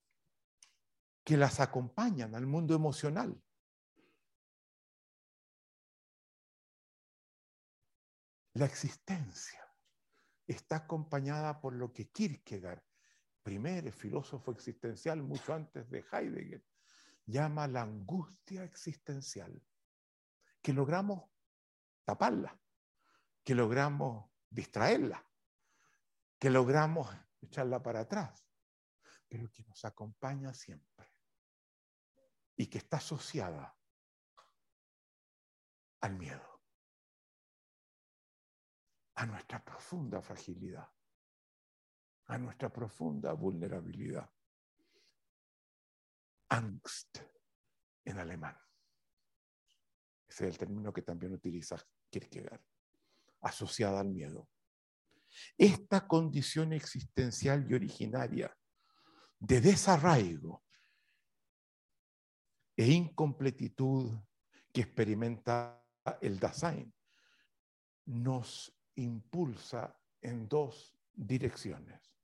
que las acompañan al mundo emocional. La existencia está acompañada por lo que Kierkegaard, primer filósofo existencial mucho antes de Heidegger, llama la angustia existencial, que logramos taparla, que logramos distraerla, que logramos echarla para atrás, pero que nos acompaña siempre y que está asociada al miedo a nuestra profunda fragilidad, a nuestra profunda vulnerabilidad. Angst en alemán. Ese es el término que también utiliza Kierkegaard, asociada al miedo. Esta condición existencial y originaria de desarraigo e incompletitud que experimenta el Dasein nos impulsa en dos direcciones.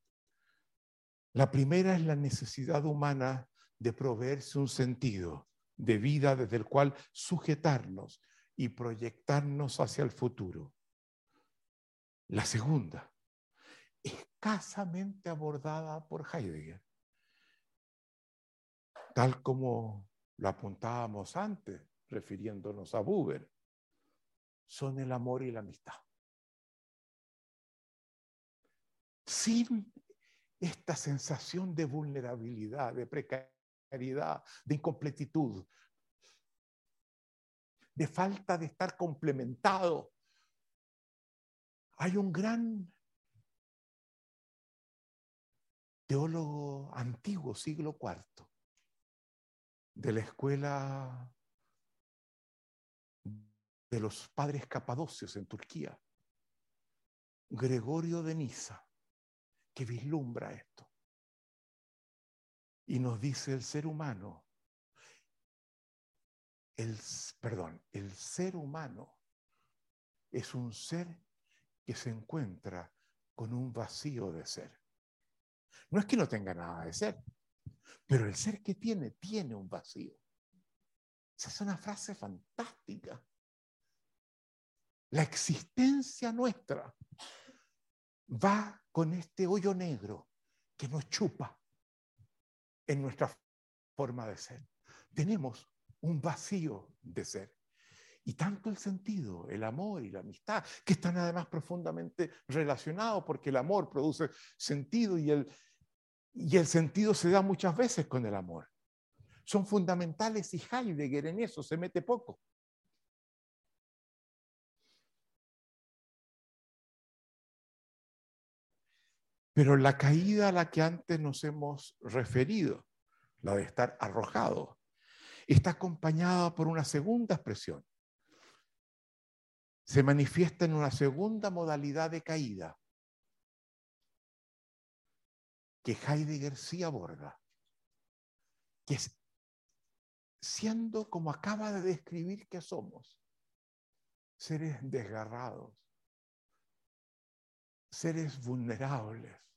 La primera es la necesidad humana de proveerse un sentido de vida desde el cual sujetarnos y proyectarnos hacia el futuro. La segunda, escasamente abordada por Heidegger, tal como lo apuntábamos antes, refiriéndonos a Buber, son el amor y la amistad. Sin esta sensación de vulnerabilidad, de precariedad, de incompletitud, de falta de estar complementado. Hay un gran teólogo antiguo, siglo IV, de la escuela de los padres capadocios en Turquía, Gregorio de Niza que vislumbra esto. Y nos dice el ser humano, el, perdón, el ser humano es un ser que se encuentra con un vacío de ser. No es que no tenga nada de ser, pero el ser que tiene tiene un vacío. Esa es una frase fantástica. La existencia nuestra va con este hoyo negro que nos chupa en nuestra forma de ser. Tenemos un vacío de ser. Y tanto el sentido, el amor y la amistad, que están además profundamente relacionados, porque el amor produce sentido y el, y el sentido se da muchas veces con el amor. Son fundamentales y Heidegger en eso se mete poco. Pero la caída a la que antes nos hemos referido, la de estar arrojado, está acompañada por una segunda expresión. Se manifiesta en una segunda modalidad de caída que Heidegger sí aborda, que es siendo como acaba de describir que somos, seres desgarrados, seres vulnerables,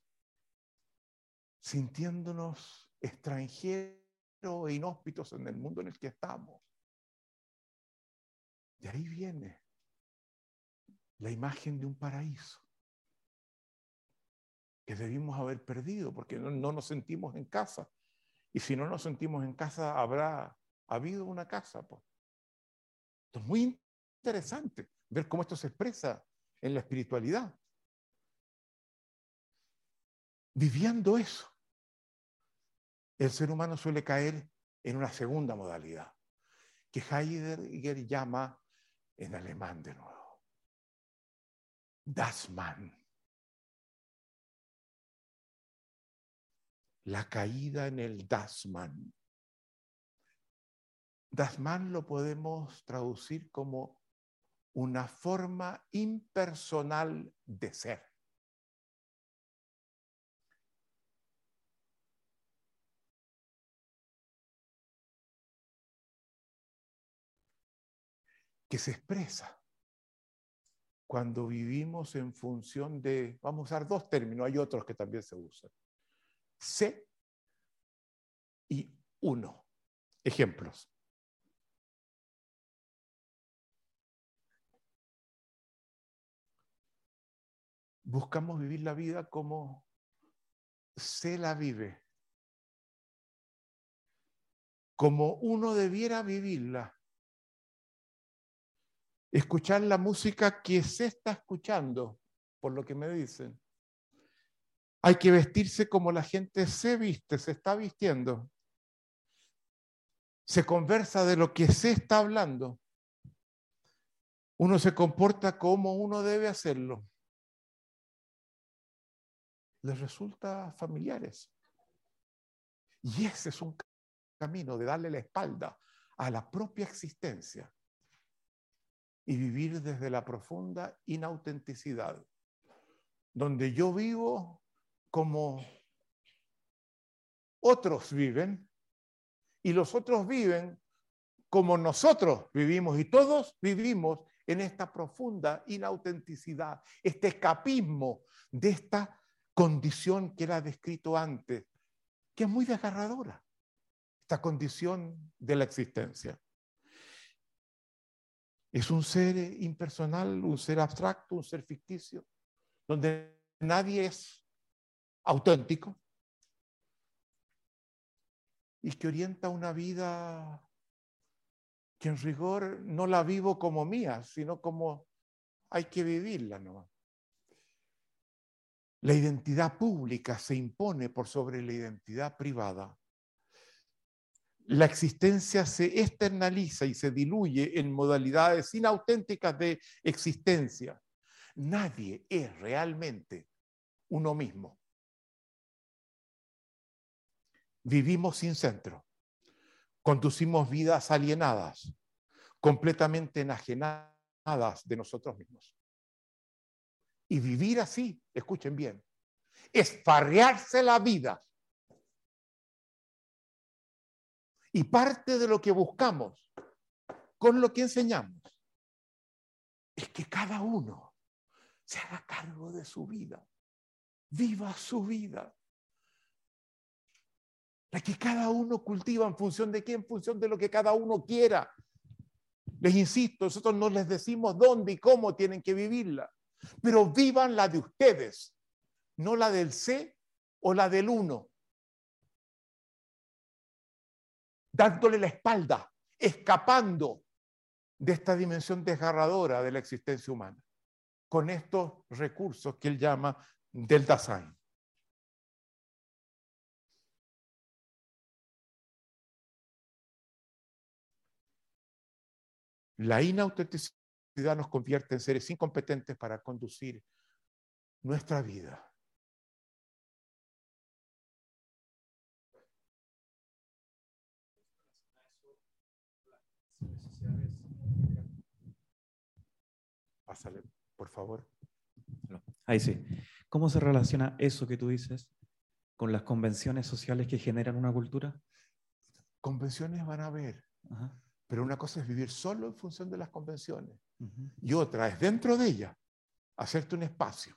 sintiéndonos extranjeros e inhóspitos en el mundo en el que estamos. De ahí viene la imagen de un paraíso que debimos haber perdido porque no, nos sentimos en casa Y si no nos sentimos en casa, habrá habido una casa. Pues. Es muy interesante ver cómo esto se expresa en la espiritualidad. Viviendo eso, el ser humano suele caer en una segunda modalidad, que Heidegger llama en alemán de nuevo, Das Mann. La caída en el Dasman. Dasman lo podemos traducir como una forma impersonal de ser. Que se expresa cuando vivimos en función de, vamos a usar dos términos, hay otros que también se usan, C y uno. Ejemplos. Buscamos vivir la vida como se la vive, como uno debiera vivirla escuchar la música que se está escuchando, por lo que me dicen. Hay que vestirse como la gente se viste, se está vistiendo. Se conversa de lo que se está hablando. Uno se comporta como uno debe hacerlo. Les resulta familiares. Y ese es un camino de darle la espalda a la propia existencia y vivir desde la profunda inautenticidad, donde yo vivo como otros viven y los otros viven como nosotros vivimos y todos vivimos en esta profunda inautenticidad, este escapismo de esta condición que era descrito antes, que es muy desgarradora, esta condición de la existencia. Es un ser impersonal, un ser abstracto, un ser ficticio, donde nadie es auténtico y que orienta una vida que en rigor no la vivo como mía, sino como hay que vivirla. La identidad pública se impone por sobre la identidad privada la existencia se externaliza y se diluye en modalidades inauténticas de existencia. Nadie es realmente uno mismo. Vivimos sin centro, conducimos vidas alienadas, completamente enajenadas de nosotros mismos. Y vivir así, escuchen bien, es farrearse la vida Y parte de lo que buscamos con lo que enseñamos es que cada uno se haga cargo de su vida, viva su vida. La que cada uno cultiva en función de qué, en función de lo que cada uno quiera. Les insisto, nosotros no les decimos dónde y cómo tienen que vivirla, pero vivan la de ustedes, no la del C o la del uno. Dándole la espalda, escapando de esta dimensión desgarradora de la existencia humana, con estos recursos que él llama del Dasein. La inautenticidad nos convierte en seres incompetentes para conducir nuestra vida. Pásale, por favor. Ahí sí. ¿Cómo se relaciona eso que tú dices con las convenciones sociales que generan una cultura? Convenciones van a haber, pero una cosa es vivir solo en función de las convenciones y otra es dentro de ella, hacerte un espacio.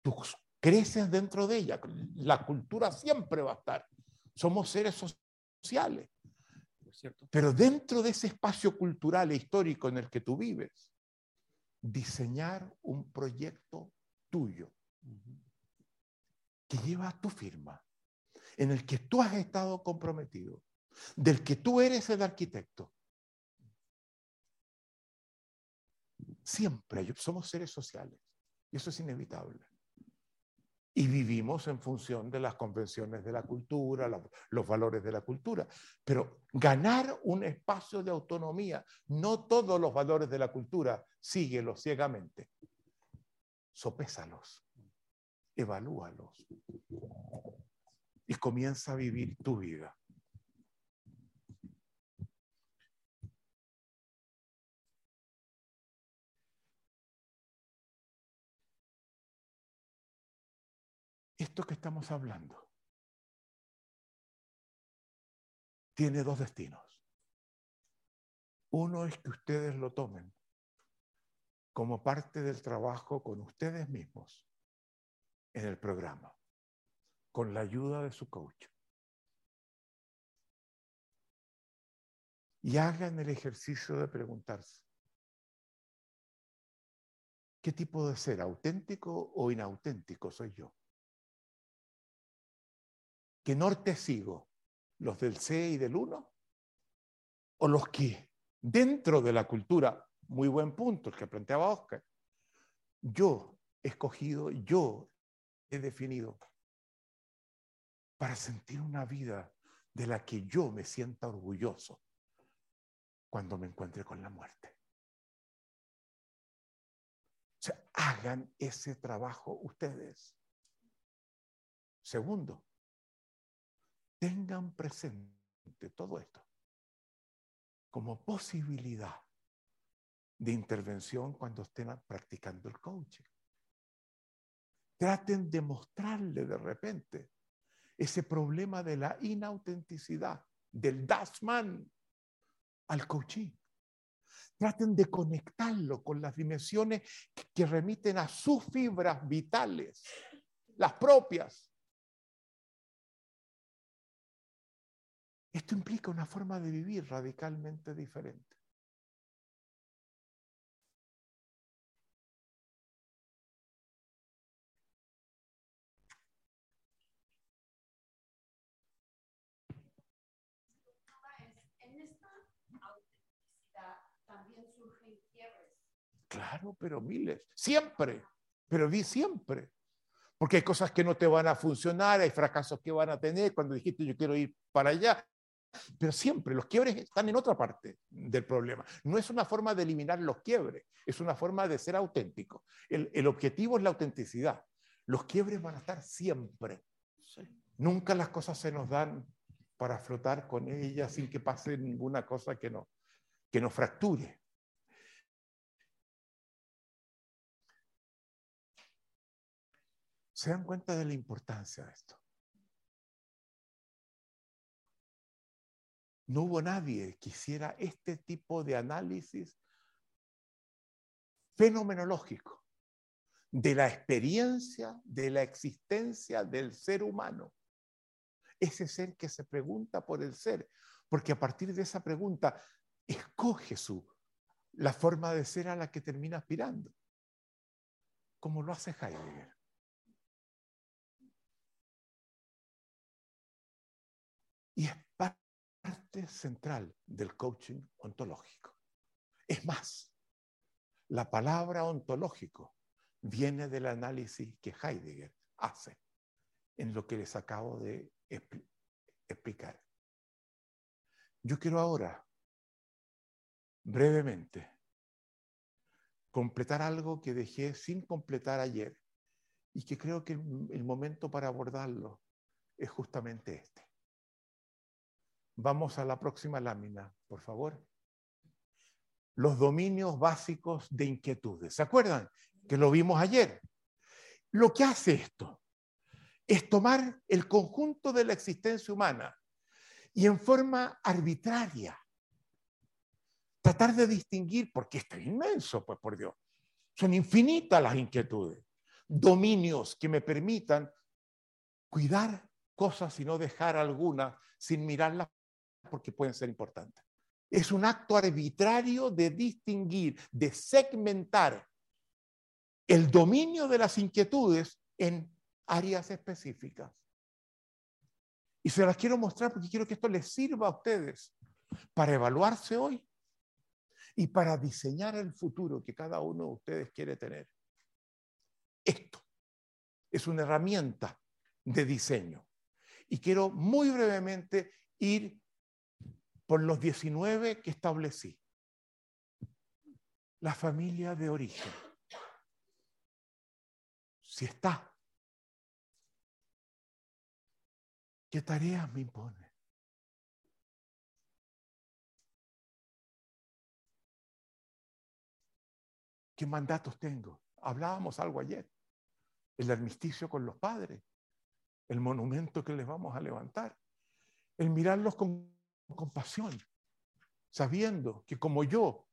Tú creces dentro de ella, la cultura siempre va a estar. Somos seres sociales. Pero dentro de ese espacio cultural e histórico en el que tú vives, diseñar un proyecto tuyo que lleva tu firma, en el que tú has estado comprometido, del que tú eres el arquitecto. Siempre somos seres sociales y eso es inevitable. Y vivimos en función de las convenciones de la cultura, los valores de la cultura. Pero ganar un espacio de autonomía, no todos los valores de la cultura, síguelos ciegamente. Sopésalos, evalúalos y comienza a vivir tu vida. Esto que estamos hablando tiene dos destinos. Uno es que ustedes lo tomen como parte del trabajo con ustedes mismos en el programa, con la ayuda de su coach. Y hagan el ejercicio de preguntarse, ¿qué tipo de ser, auténtico o inauténtico soy yo? ¿Qué norte sigo? ¿Los del C y del 1? ¿O los que dentro de la cultura, muy buen punto el que planteaba Oscar, yo he escogido, yo he definido para sentir una vida de la que yo me sienta orgulloso cuando me encuentre con la muerte? O sea, hagan ese trabajo ustedes. Segundo, tengan presente todo esto como posibilidad de intervención cuando estén practicando el coaching. Traten de mostrarle de repente ese problema de la inautenticidad, del dasman al coaching. Traten de conectarlo con las dimensiones que remiten a sus fibras vitales, las propias, Esto implica una forma de vivir radicalmente diferente. Claro, pero miles, siempre, pero vi siempre. Porque hay cosas que no te van a funcionar, hay fracasos que van a tener. Cuando dijiste yo quiero ir para allá, pero siempre los quiebres están en otra parte del problema. No es una forma de eliminar los quiebres, es una forma de ser auténtico. El, objetivo es la autenticidad. Los quiebres van a estar siempre. Nunca las cosas se nos dan para flotar con ellas sin que pase ninguna cosa que, no, que nos fracture. ¿Se dan cuenta de la importancia de esto? No hubo nadie que hiciera este tipo de análisis fenomenológico de la experiencia, de la existencia del ser humano. Ese ser que se pregunta por el ser, porque a partir de esa pregunta escoge su, la forma de ser a la que termina aspirando, como lo hace Heidegger. Y es central del coaching ontológico. Es más, la palabra ontológico viene del análisis que Heidegger hace en lo que les acabo de explicar. Yo quiero ahora, brevemente, completar algo que dejé sin completar ayer y que creo que el momento para abordarlo es justamente este. Vamos a la próxima lámina, por favor. Los dominios básicos de inquietudes. ¿Se acuerdan? Que lo vimos ayer. Lo que hace esto es tomar el conjunto de la existencia humana y en forma arbitraria tratar de distinguir, porque esto es inmenso, pues por Dios, son infinitas las inquietudes, dominios que me permitan cuidar cosas y no dejar alguna sin mirarlas porque pueden ser importantes. Es un acto arbitrario de distinguir, de segmentar el dominio de las inquietudes en áreas específicas. Y se las quiero mostrar porque quiero que esto les sirva a ustedes para evaluarse hoy y para diseñar el futuro que cada uno de ustedes quiere tener. Esto es una herramienta de diseño. Y quiero muy brevemente ir por los 19 que establecí. La familia de origen. Si está, ¿qué tareas me impone? ¿Qué mandatos tengo? Hablábamos algo ayer. El armisticio con los padres el monumento que les vamos a levantar. El mirarlos con compasión, sabiendo que como yo,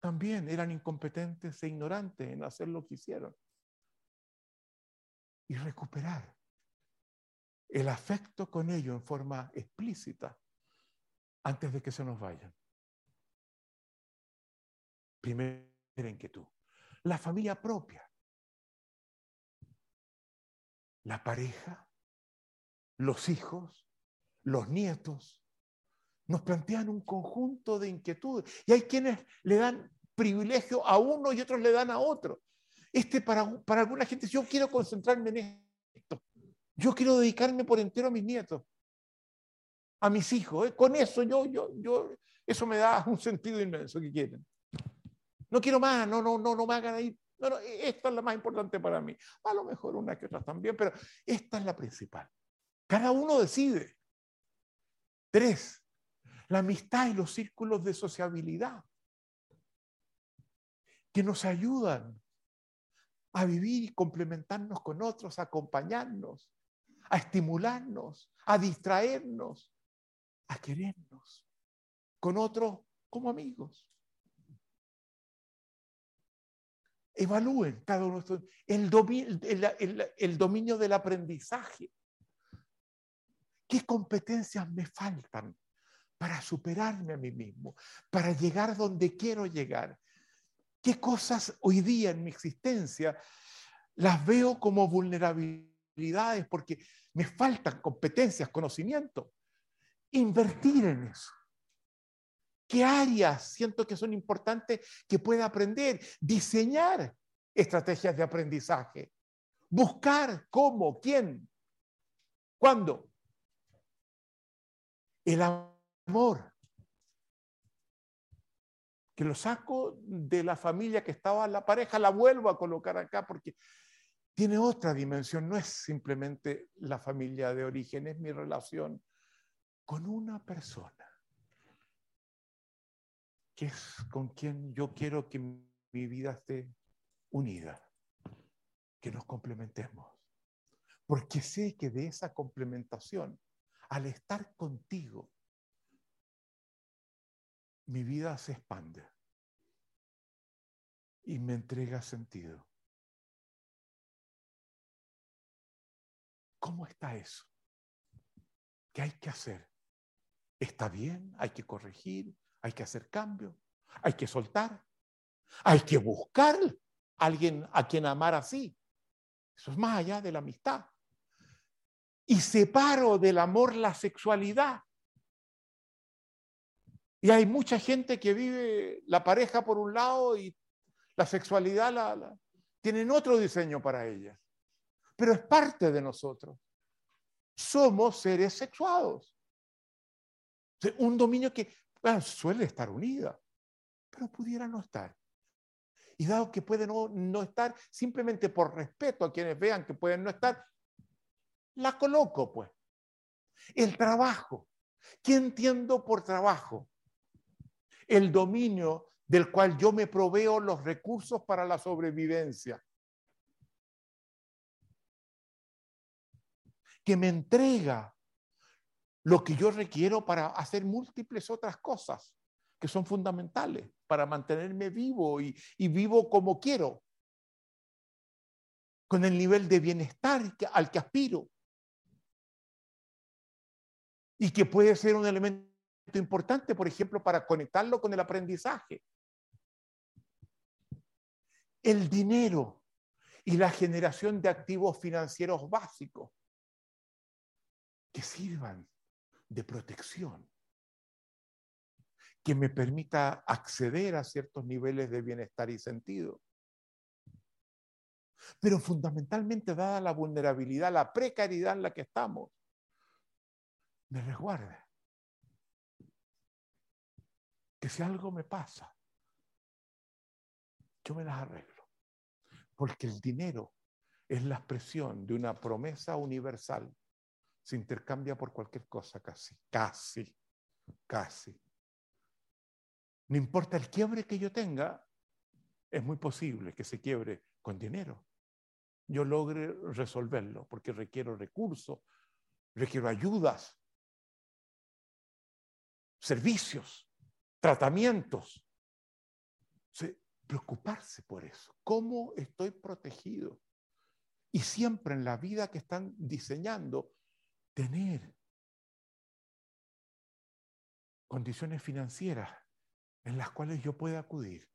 también eran incompetentes e ignorantes en hacer lo que hicieron. Y recuperar el afecto con ellos en forma explícita antes de que se nos vayan. Primera inquietud. La familia propia. La pareja los hijos, los nietos, nos plantean un conjunto de inquietudes. Y hay quienes le dan privilegio a uno y otros le dan a otro. Este para, para alguna gente, yo quiero concentrarme en esto. Yo quiero dedicarme por entero a mis nietos, a mis hijos. ¿eh? Con eso yo, yo, yo, eso me da un sentido inmenso que quieren. No quiero más, no, no, no, no me hagan ahí. No, no, esta es la más importante para mí. A lo mejor una que otra también, pero esta es la principal. Cada uno decide. Tres, la amistad y los círculos de sociabilidad que nos ayudan a vivir y complementarnos con otros, a acompañarnos, a estimularnos, a distraernos, a querernos con otros como amigos. Evalúen cada uno el, el, el dominio del aprendizaje. ¿Qué competencias me faltan para superarme a mí mismo, para llegar donde quiero llegar? ¿Qué cosas hoy día en mi existencia las veo como vulnerabilidades porque me faltan competencias, conocimiento? Invertir en eso. ¿Qué áreas siento que son importantes que pueda aprender? Diseñar estrategias de aprendizaje. Buscar cómo, quién, cuándo amor, que lo saco de la familia que estaba la pareja, la vuelvo a colocar acá porque tiene otra dimensión, no es simplemente la familia de origen, es mi relación con una persona, que es con quien yo quiero que mi vida esté unida, que nos complementemos, porque sé que de esa complementación al estar contigo, mi vida se expande y me entrega sentido. ¿Cómo está eso? ¿Qué hay que hacer? ¿Está bien? ¿Hay que corregir? ¿Hay que hacer cambios? ¿Hay que soltar? ¿Hay que buscar a alguien a quien amar así? Eso es más allá de la amistad y separo del amor la sexualidad. Y hay mucha gente que vive la pareja por un lado y la sexualidad la, tienen otro diseño para ellas. Pero es parte de nosotros. Somos seres sexuados. Un dominio que suele estar unida, pero pudiera no estar. Y dado que puede no, no estar, simplemente por respeto a quienes vean que pueden no estar, la coloco, pues. El trabajo. ¿Qué entiendo por trabajo? El dominio del cual yo me proveo los recursos para la sobrevivencia. Que me entrega lo que yo requiero para hacer múltiples otras cosas que son fundamentales para mantenerme vivo y, vivo como quiero, con el nivel de bienestar al que aspiro y que puede ser un elemento importante, por ejemplo, para conectarlo con el aprendizaje. El dinero y la generación de activos financieros básicos que sirvan de protección, que me permita acceder a ciertos niveles de bienestar y sentido. Pero fundamentalmente, dada la vulnerabilidad, la precariedad en la que estamos, me resguarde. Que si algo me pasa, yo me las arreglo. Porque el dinero es la expresión de una promesa universal. Se intercambia por cualquier cosa casi, casi, casi. No importa el quiebre que yo tenga, es muy posible que se quiebre con dinero. Yo logre resolverlo porque requiero recursos, requiero ayudas, servicios, tratamientos. preocuparse por eso. ¿Cómo estoy protegido? Y siempre en la vida que están diseñando, tener condiciones financieras en las cuales yo pueda acudir,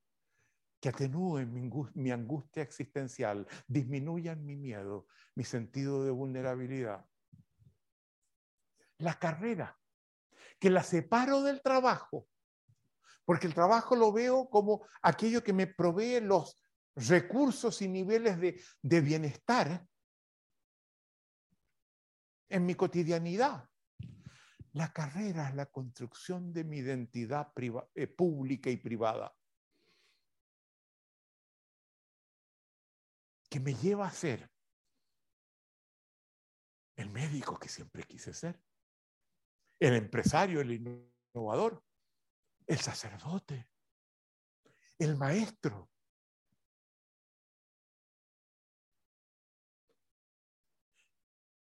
que atenúen mi, angustia existencial, disminuyan mi miedo, mi sentido de vulnerabilidad. La carrera, que la separo del trabajo, porque el trabajo lo veo como aquello que me provee los recursos y niveles de, bienestar en mi cotidianidad. La carrera es la construcción de mi identidad eh, pública y privada, que me lleva a ser el médico que siempre quise ser, el empresario, el innovador, el sacerdote, el maestro,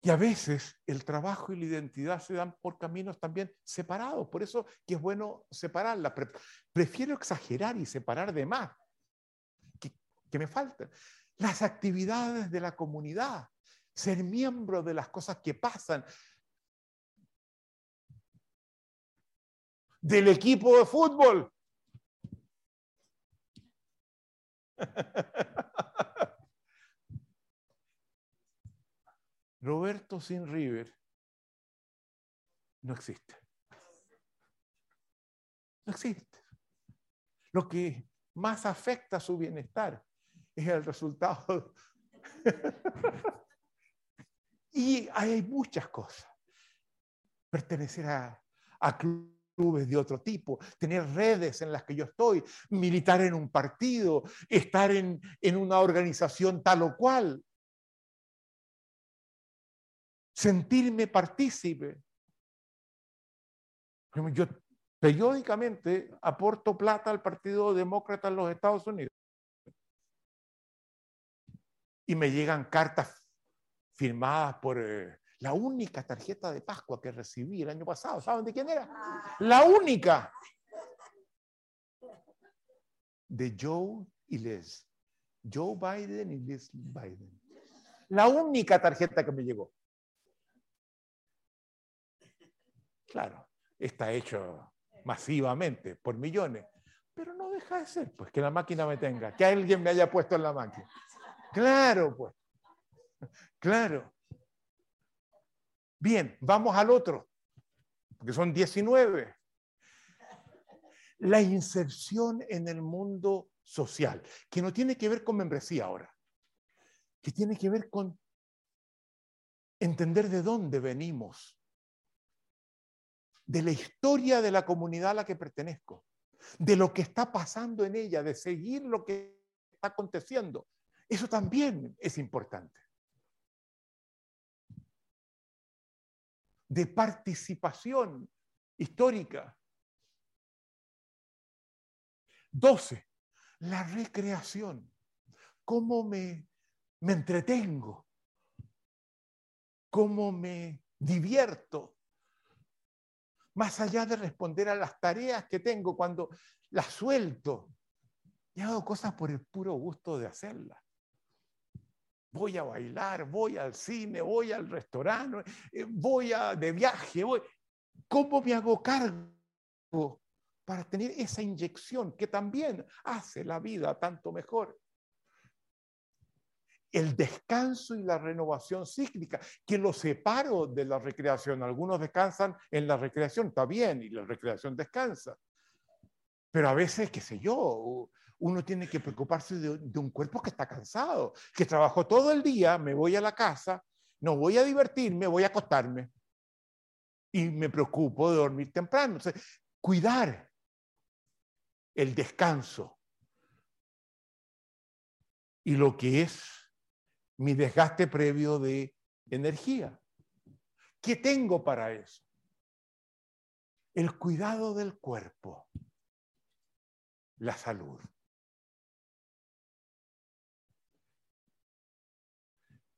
Y a veces el trabajo y la identidad se dan por caminos también separados. Por eso que es bueno separarla. Prefiero exagerar y separar de más. Que, me faltan. Las actividades de la comunidad. Ser miembro de las cosas que pasan. Del equipo de fútbol. Roberto sin River no existe. No existe. Lo que más afecta su bienestar es el resultado. y hay muchas cosas. Pertenecer a, a, clubes de otro tipo, tener redes en las que yo estoy, militar en un partido, estar en, en una organización tal o cual sentirme partícipe. Yo periódicamente aporto plata al Partido Demócrata en los Estados Unidos. Y me llegan cartas firmadas por eh, la única tarjeta de Pascua que recibí el año pasado. ¿Saben de quién era? La única. De Joe y Les. Joe Biden y Les Biden. La única tarjeta que me llegó. Claro, está hecho masivamente, por millones, pero no deja de ser, pues que la máquina me tenga, que alguien me haya puesto en la máquina. Claro, pues. Claro. Bien, vamos al otro, porque son 19. La inserción en el mundo social, que no tiene que ver con membresía ahora, que tiene que ver con entender de dónde venimos, de la historia de la comunidad a la que pertenezco, de lo que está pasando en ella, de seguir lo que está aconteciendo. Eso también es importante. De participación histórica. 12. La recreación. ¿Cómo me, me entretengo? ¿Cómo me divierto? más allá de responder a las tareas que tengo cuando las suelto. Y hago cosas por el puro gusto de hacerlas. Voy a bailar, voy al cine, voy al restaurante, eh, voy a, de viaje. Voy. ¿Cómo me hago cargo para tener esa inyección que también hace la vida tanto mejor? el descanso y la renovación cíclica, que lo separo de la recreación. Algunos descansan en la recreación, está bien, y la recreación descansa. Pero a veces, qué sé yo, uno tiene que preocuparse de, un cuerpo que está cansado, que trabajó todo el día, me voy a la casa, no voy a divertirme, voy a acostarme. Y me preocupo de dormir temprano. Entonces, cuidar el descanso y lo que es mi desgaste previo de energía. ¿Qué tengo para eso? El cuidado del cuerpo, la salud.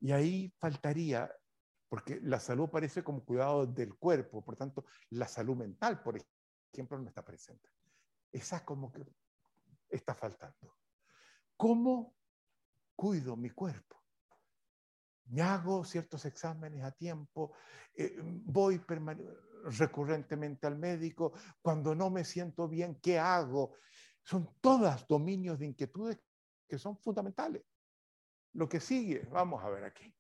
Y ahí faltaría, porque la salud parece como cuidado del cuerpo, por tanto, la salud mental, por ejemplo, no está presente. Esa como que está faltando. ¿Cómo cuido mi cuerpo? Me hago ciertos exámenes a tiempo, eh, voy recurrentemente al médico, cuando no me siento bien, ¿qué hago? Son todas dominios de inquietudes que son fundamentales. Lo que sigue, vamos a ver aquí.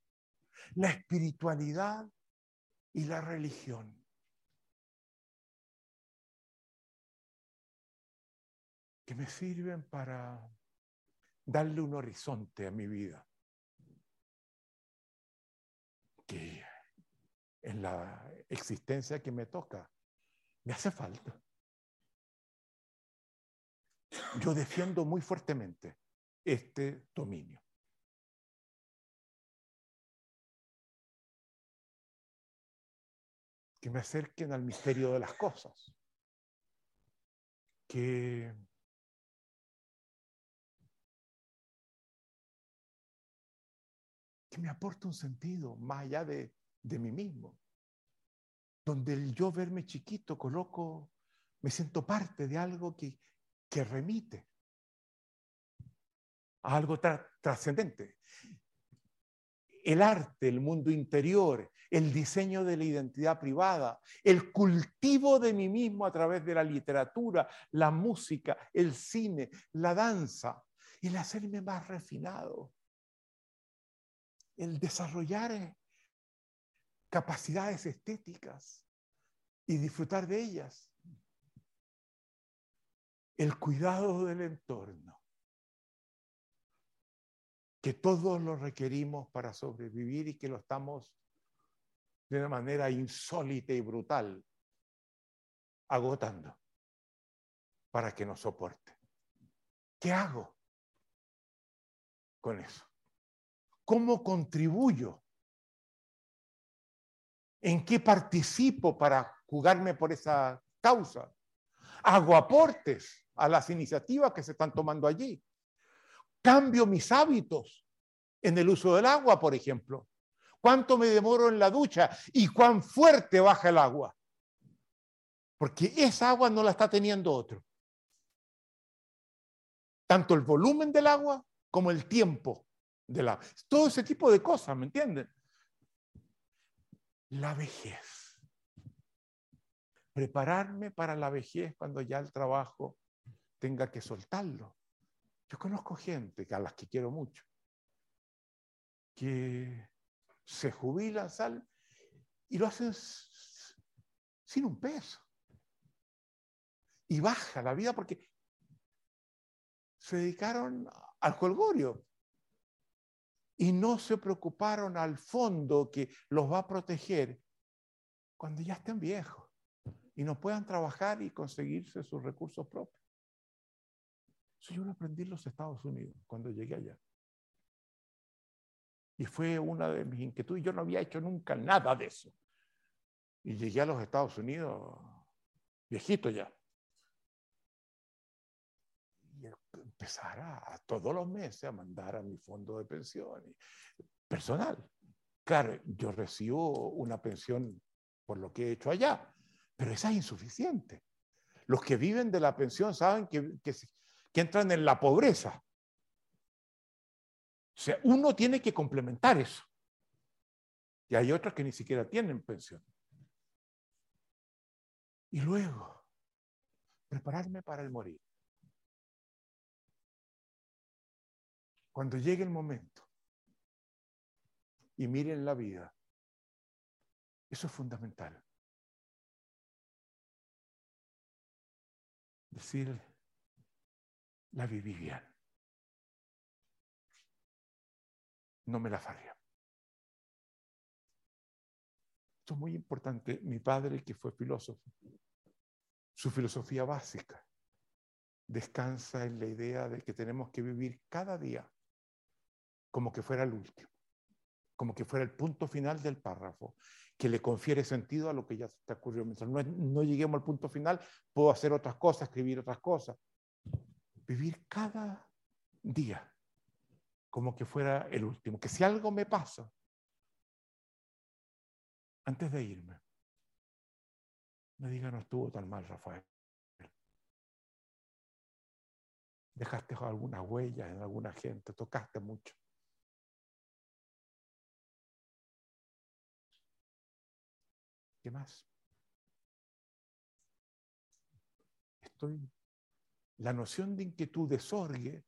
La espiritualidad y la religión. Que me sirven para darle un horizonte a mi vida que en la existencia que me toca me hace falta. Yo defiendo muy fuertemente este dominio. Que me acerquen al misterio de las cosas. Que me aporta un sentido más allá de, de mí mismo. Donde el yo verme chiquito coloco, me siento parte de algo que, que remite a algo trascendente. El arte, el mundo interior, el diseño de la identidad privada, el cultivo de mí mismo a través de la literatura, la música, el cine, la danza, el hacerme más refinado, el desarrollar eh, capacidades estéticas y disfrutar de ellas. El cuidado del entorno, que todos lo requerimos para sobrevivir y que lo estamos de una manera insólita y brutal agotando para que nos soporte. ¿Qué hago con eso? ¿Cómo contribuyo? ¿En qué participo para jugarme por esa causa? Hago aportes a las iniciativas que se están tomando allí. Cambio mis hábitos en el uso del agua, por ejemplo. ¿Cuánto me demoro en la ducha y cuán fuerte baja el agua? Porque esa agua no la está teniendo otro. Tanto el volumen del agua como el tiempo de la... Todo ese tipo de cosas, ¿me entienden? La vejez. Prepararme para la vejez cuando ya el trabajo tenga que soltarlo. Yo conozco gente a las que quiero mucho, que se jubilan, sal y lo hacen sin un peso. Y baja la vida porque se dedicaron al jolgorio y no se preocuparon al fondo que los va a proteger cuando ya estén viejos y no puedan trabajar y conseguirse sus recursos propios. Eso yo lo aprendí en los Estados Unidos cuando llegué allá. Y fue una de mis inquietudes. Yo no había hecho nunca nada de eso. Y llegué a los Estados Unidos viejito ya. empezar a, todos los meses a mandar a mi fondo de pensión personal. Claro, yo recibo una pensión por lo que he hecho allá, pero esa es insuficiente. Los que viven de la pensión saben que, que, que entran en la pobreza. O sea, uno tiene que complementar eso. Y hay otros que ni siquiera tienen pensión. Y luego, prepararme para el morir. cuando llegue el momento y miren la vida. Eso es fundamental. Decir, la viví bien. No me la fallé. Esto es muy importante. Mi padre, que fue filósofo, su filosofía básica descansa en la idea de que tenemos que vivir cada día como que fuera el último, como que fuera el punto final del párrafo, que le confiere sentido a lo que ya está ocurriendo. Mientras no, no lleguemos al punto final, puedo hacer otras cosas, escribir otras cosas. Vivir cada día como que fuera el último, que si algo me pasa, antes de irme, me diga, no estuvo tan mal, Rafael. Dejaste alguna huella en alguna gente, tocaste mucho. ¿Qué más? Estoy. La noción de inquietud desorgue,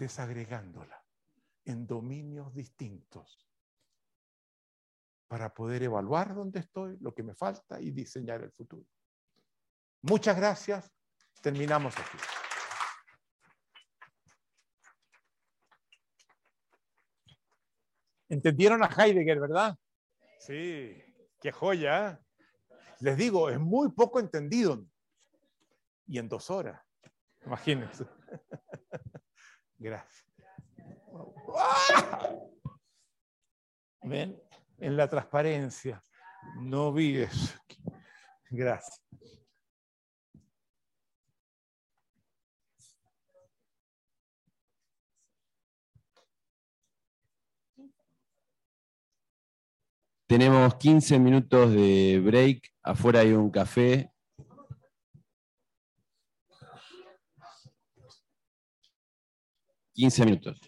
desagregándola en dominios distintos para poder evaluar dónde estoy, lo que me falta y diseñar el futuro. Muchas gracias. Terminamos aquí. ¿Entendieron a Heidegger, verdad? Sí, qué joya. Les digo, es muy poco entendido. Y en dos horas. Imagínense. Gracias. ¿Ven? En la transparencia. No vi eso. Gracias. Tenemos 15 minutos de break. Afuera hay un café. Quince minutos.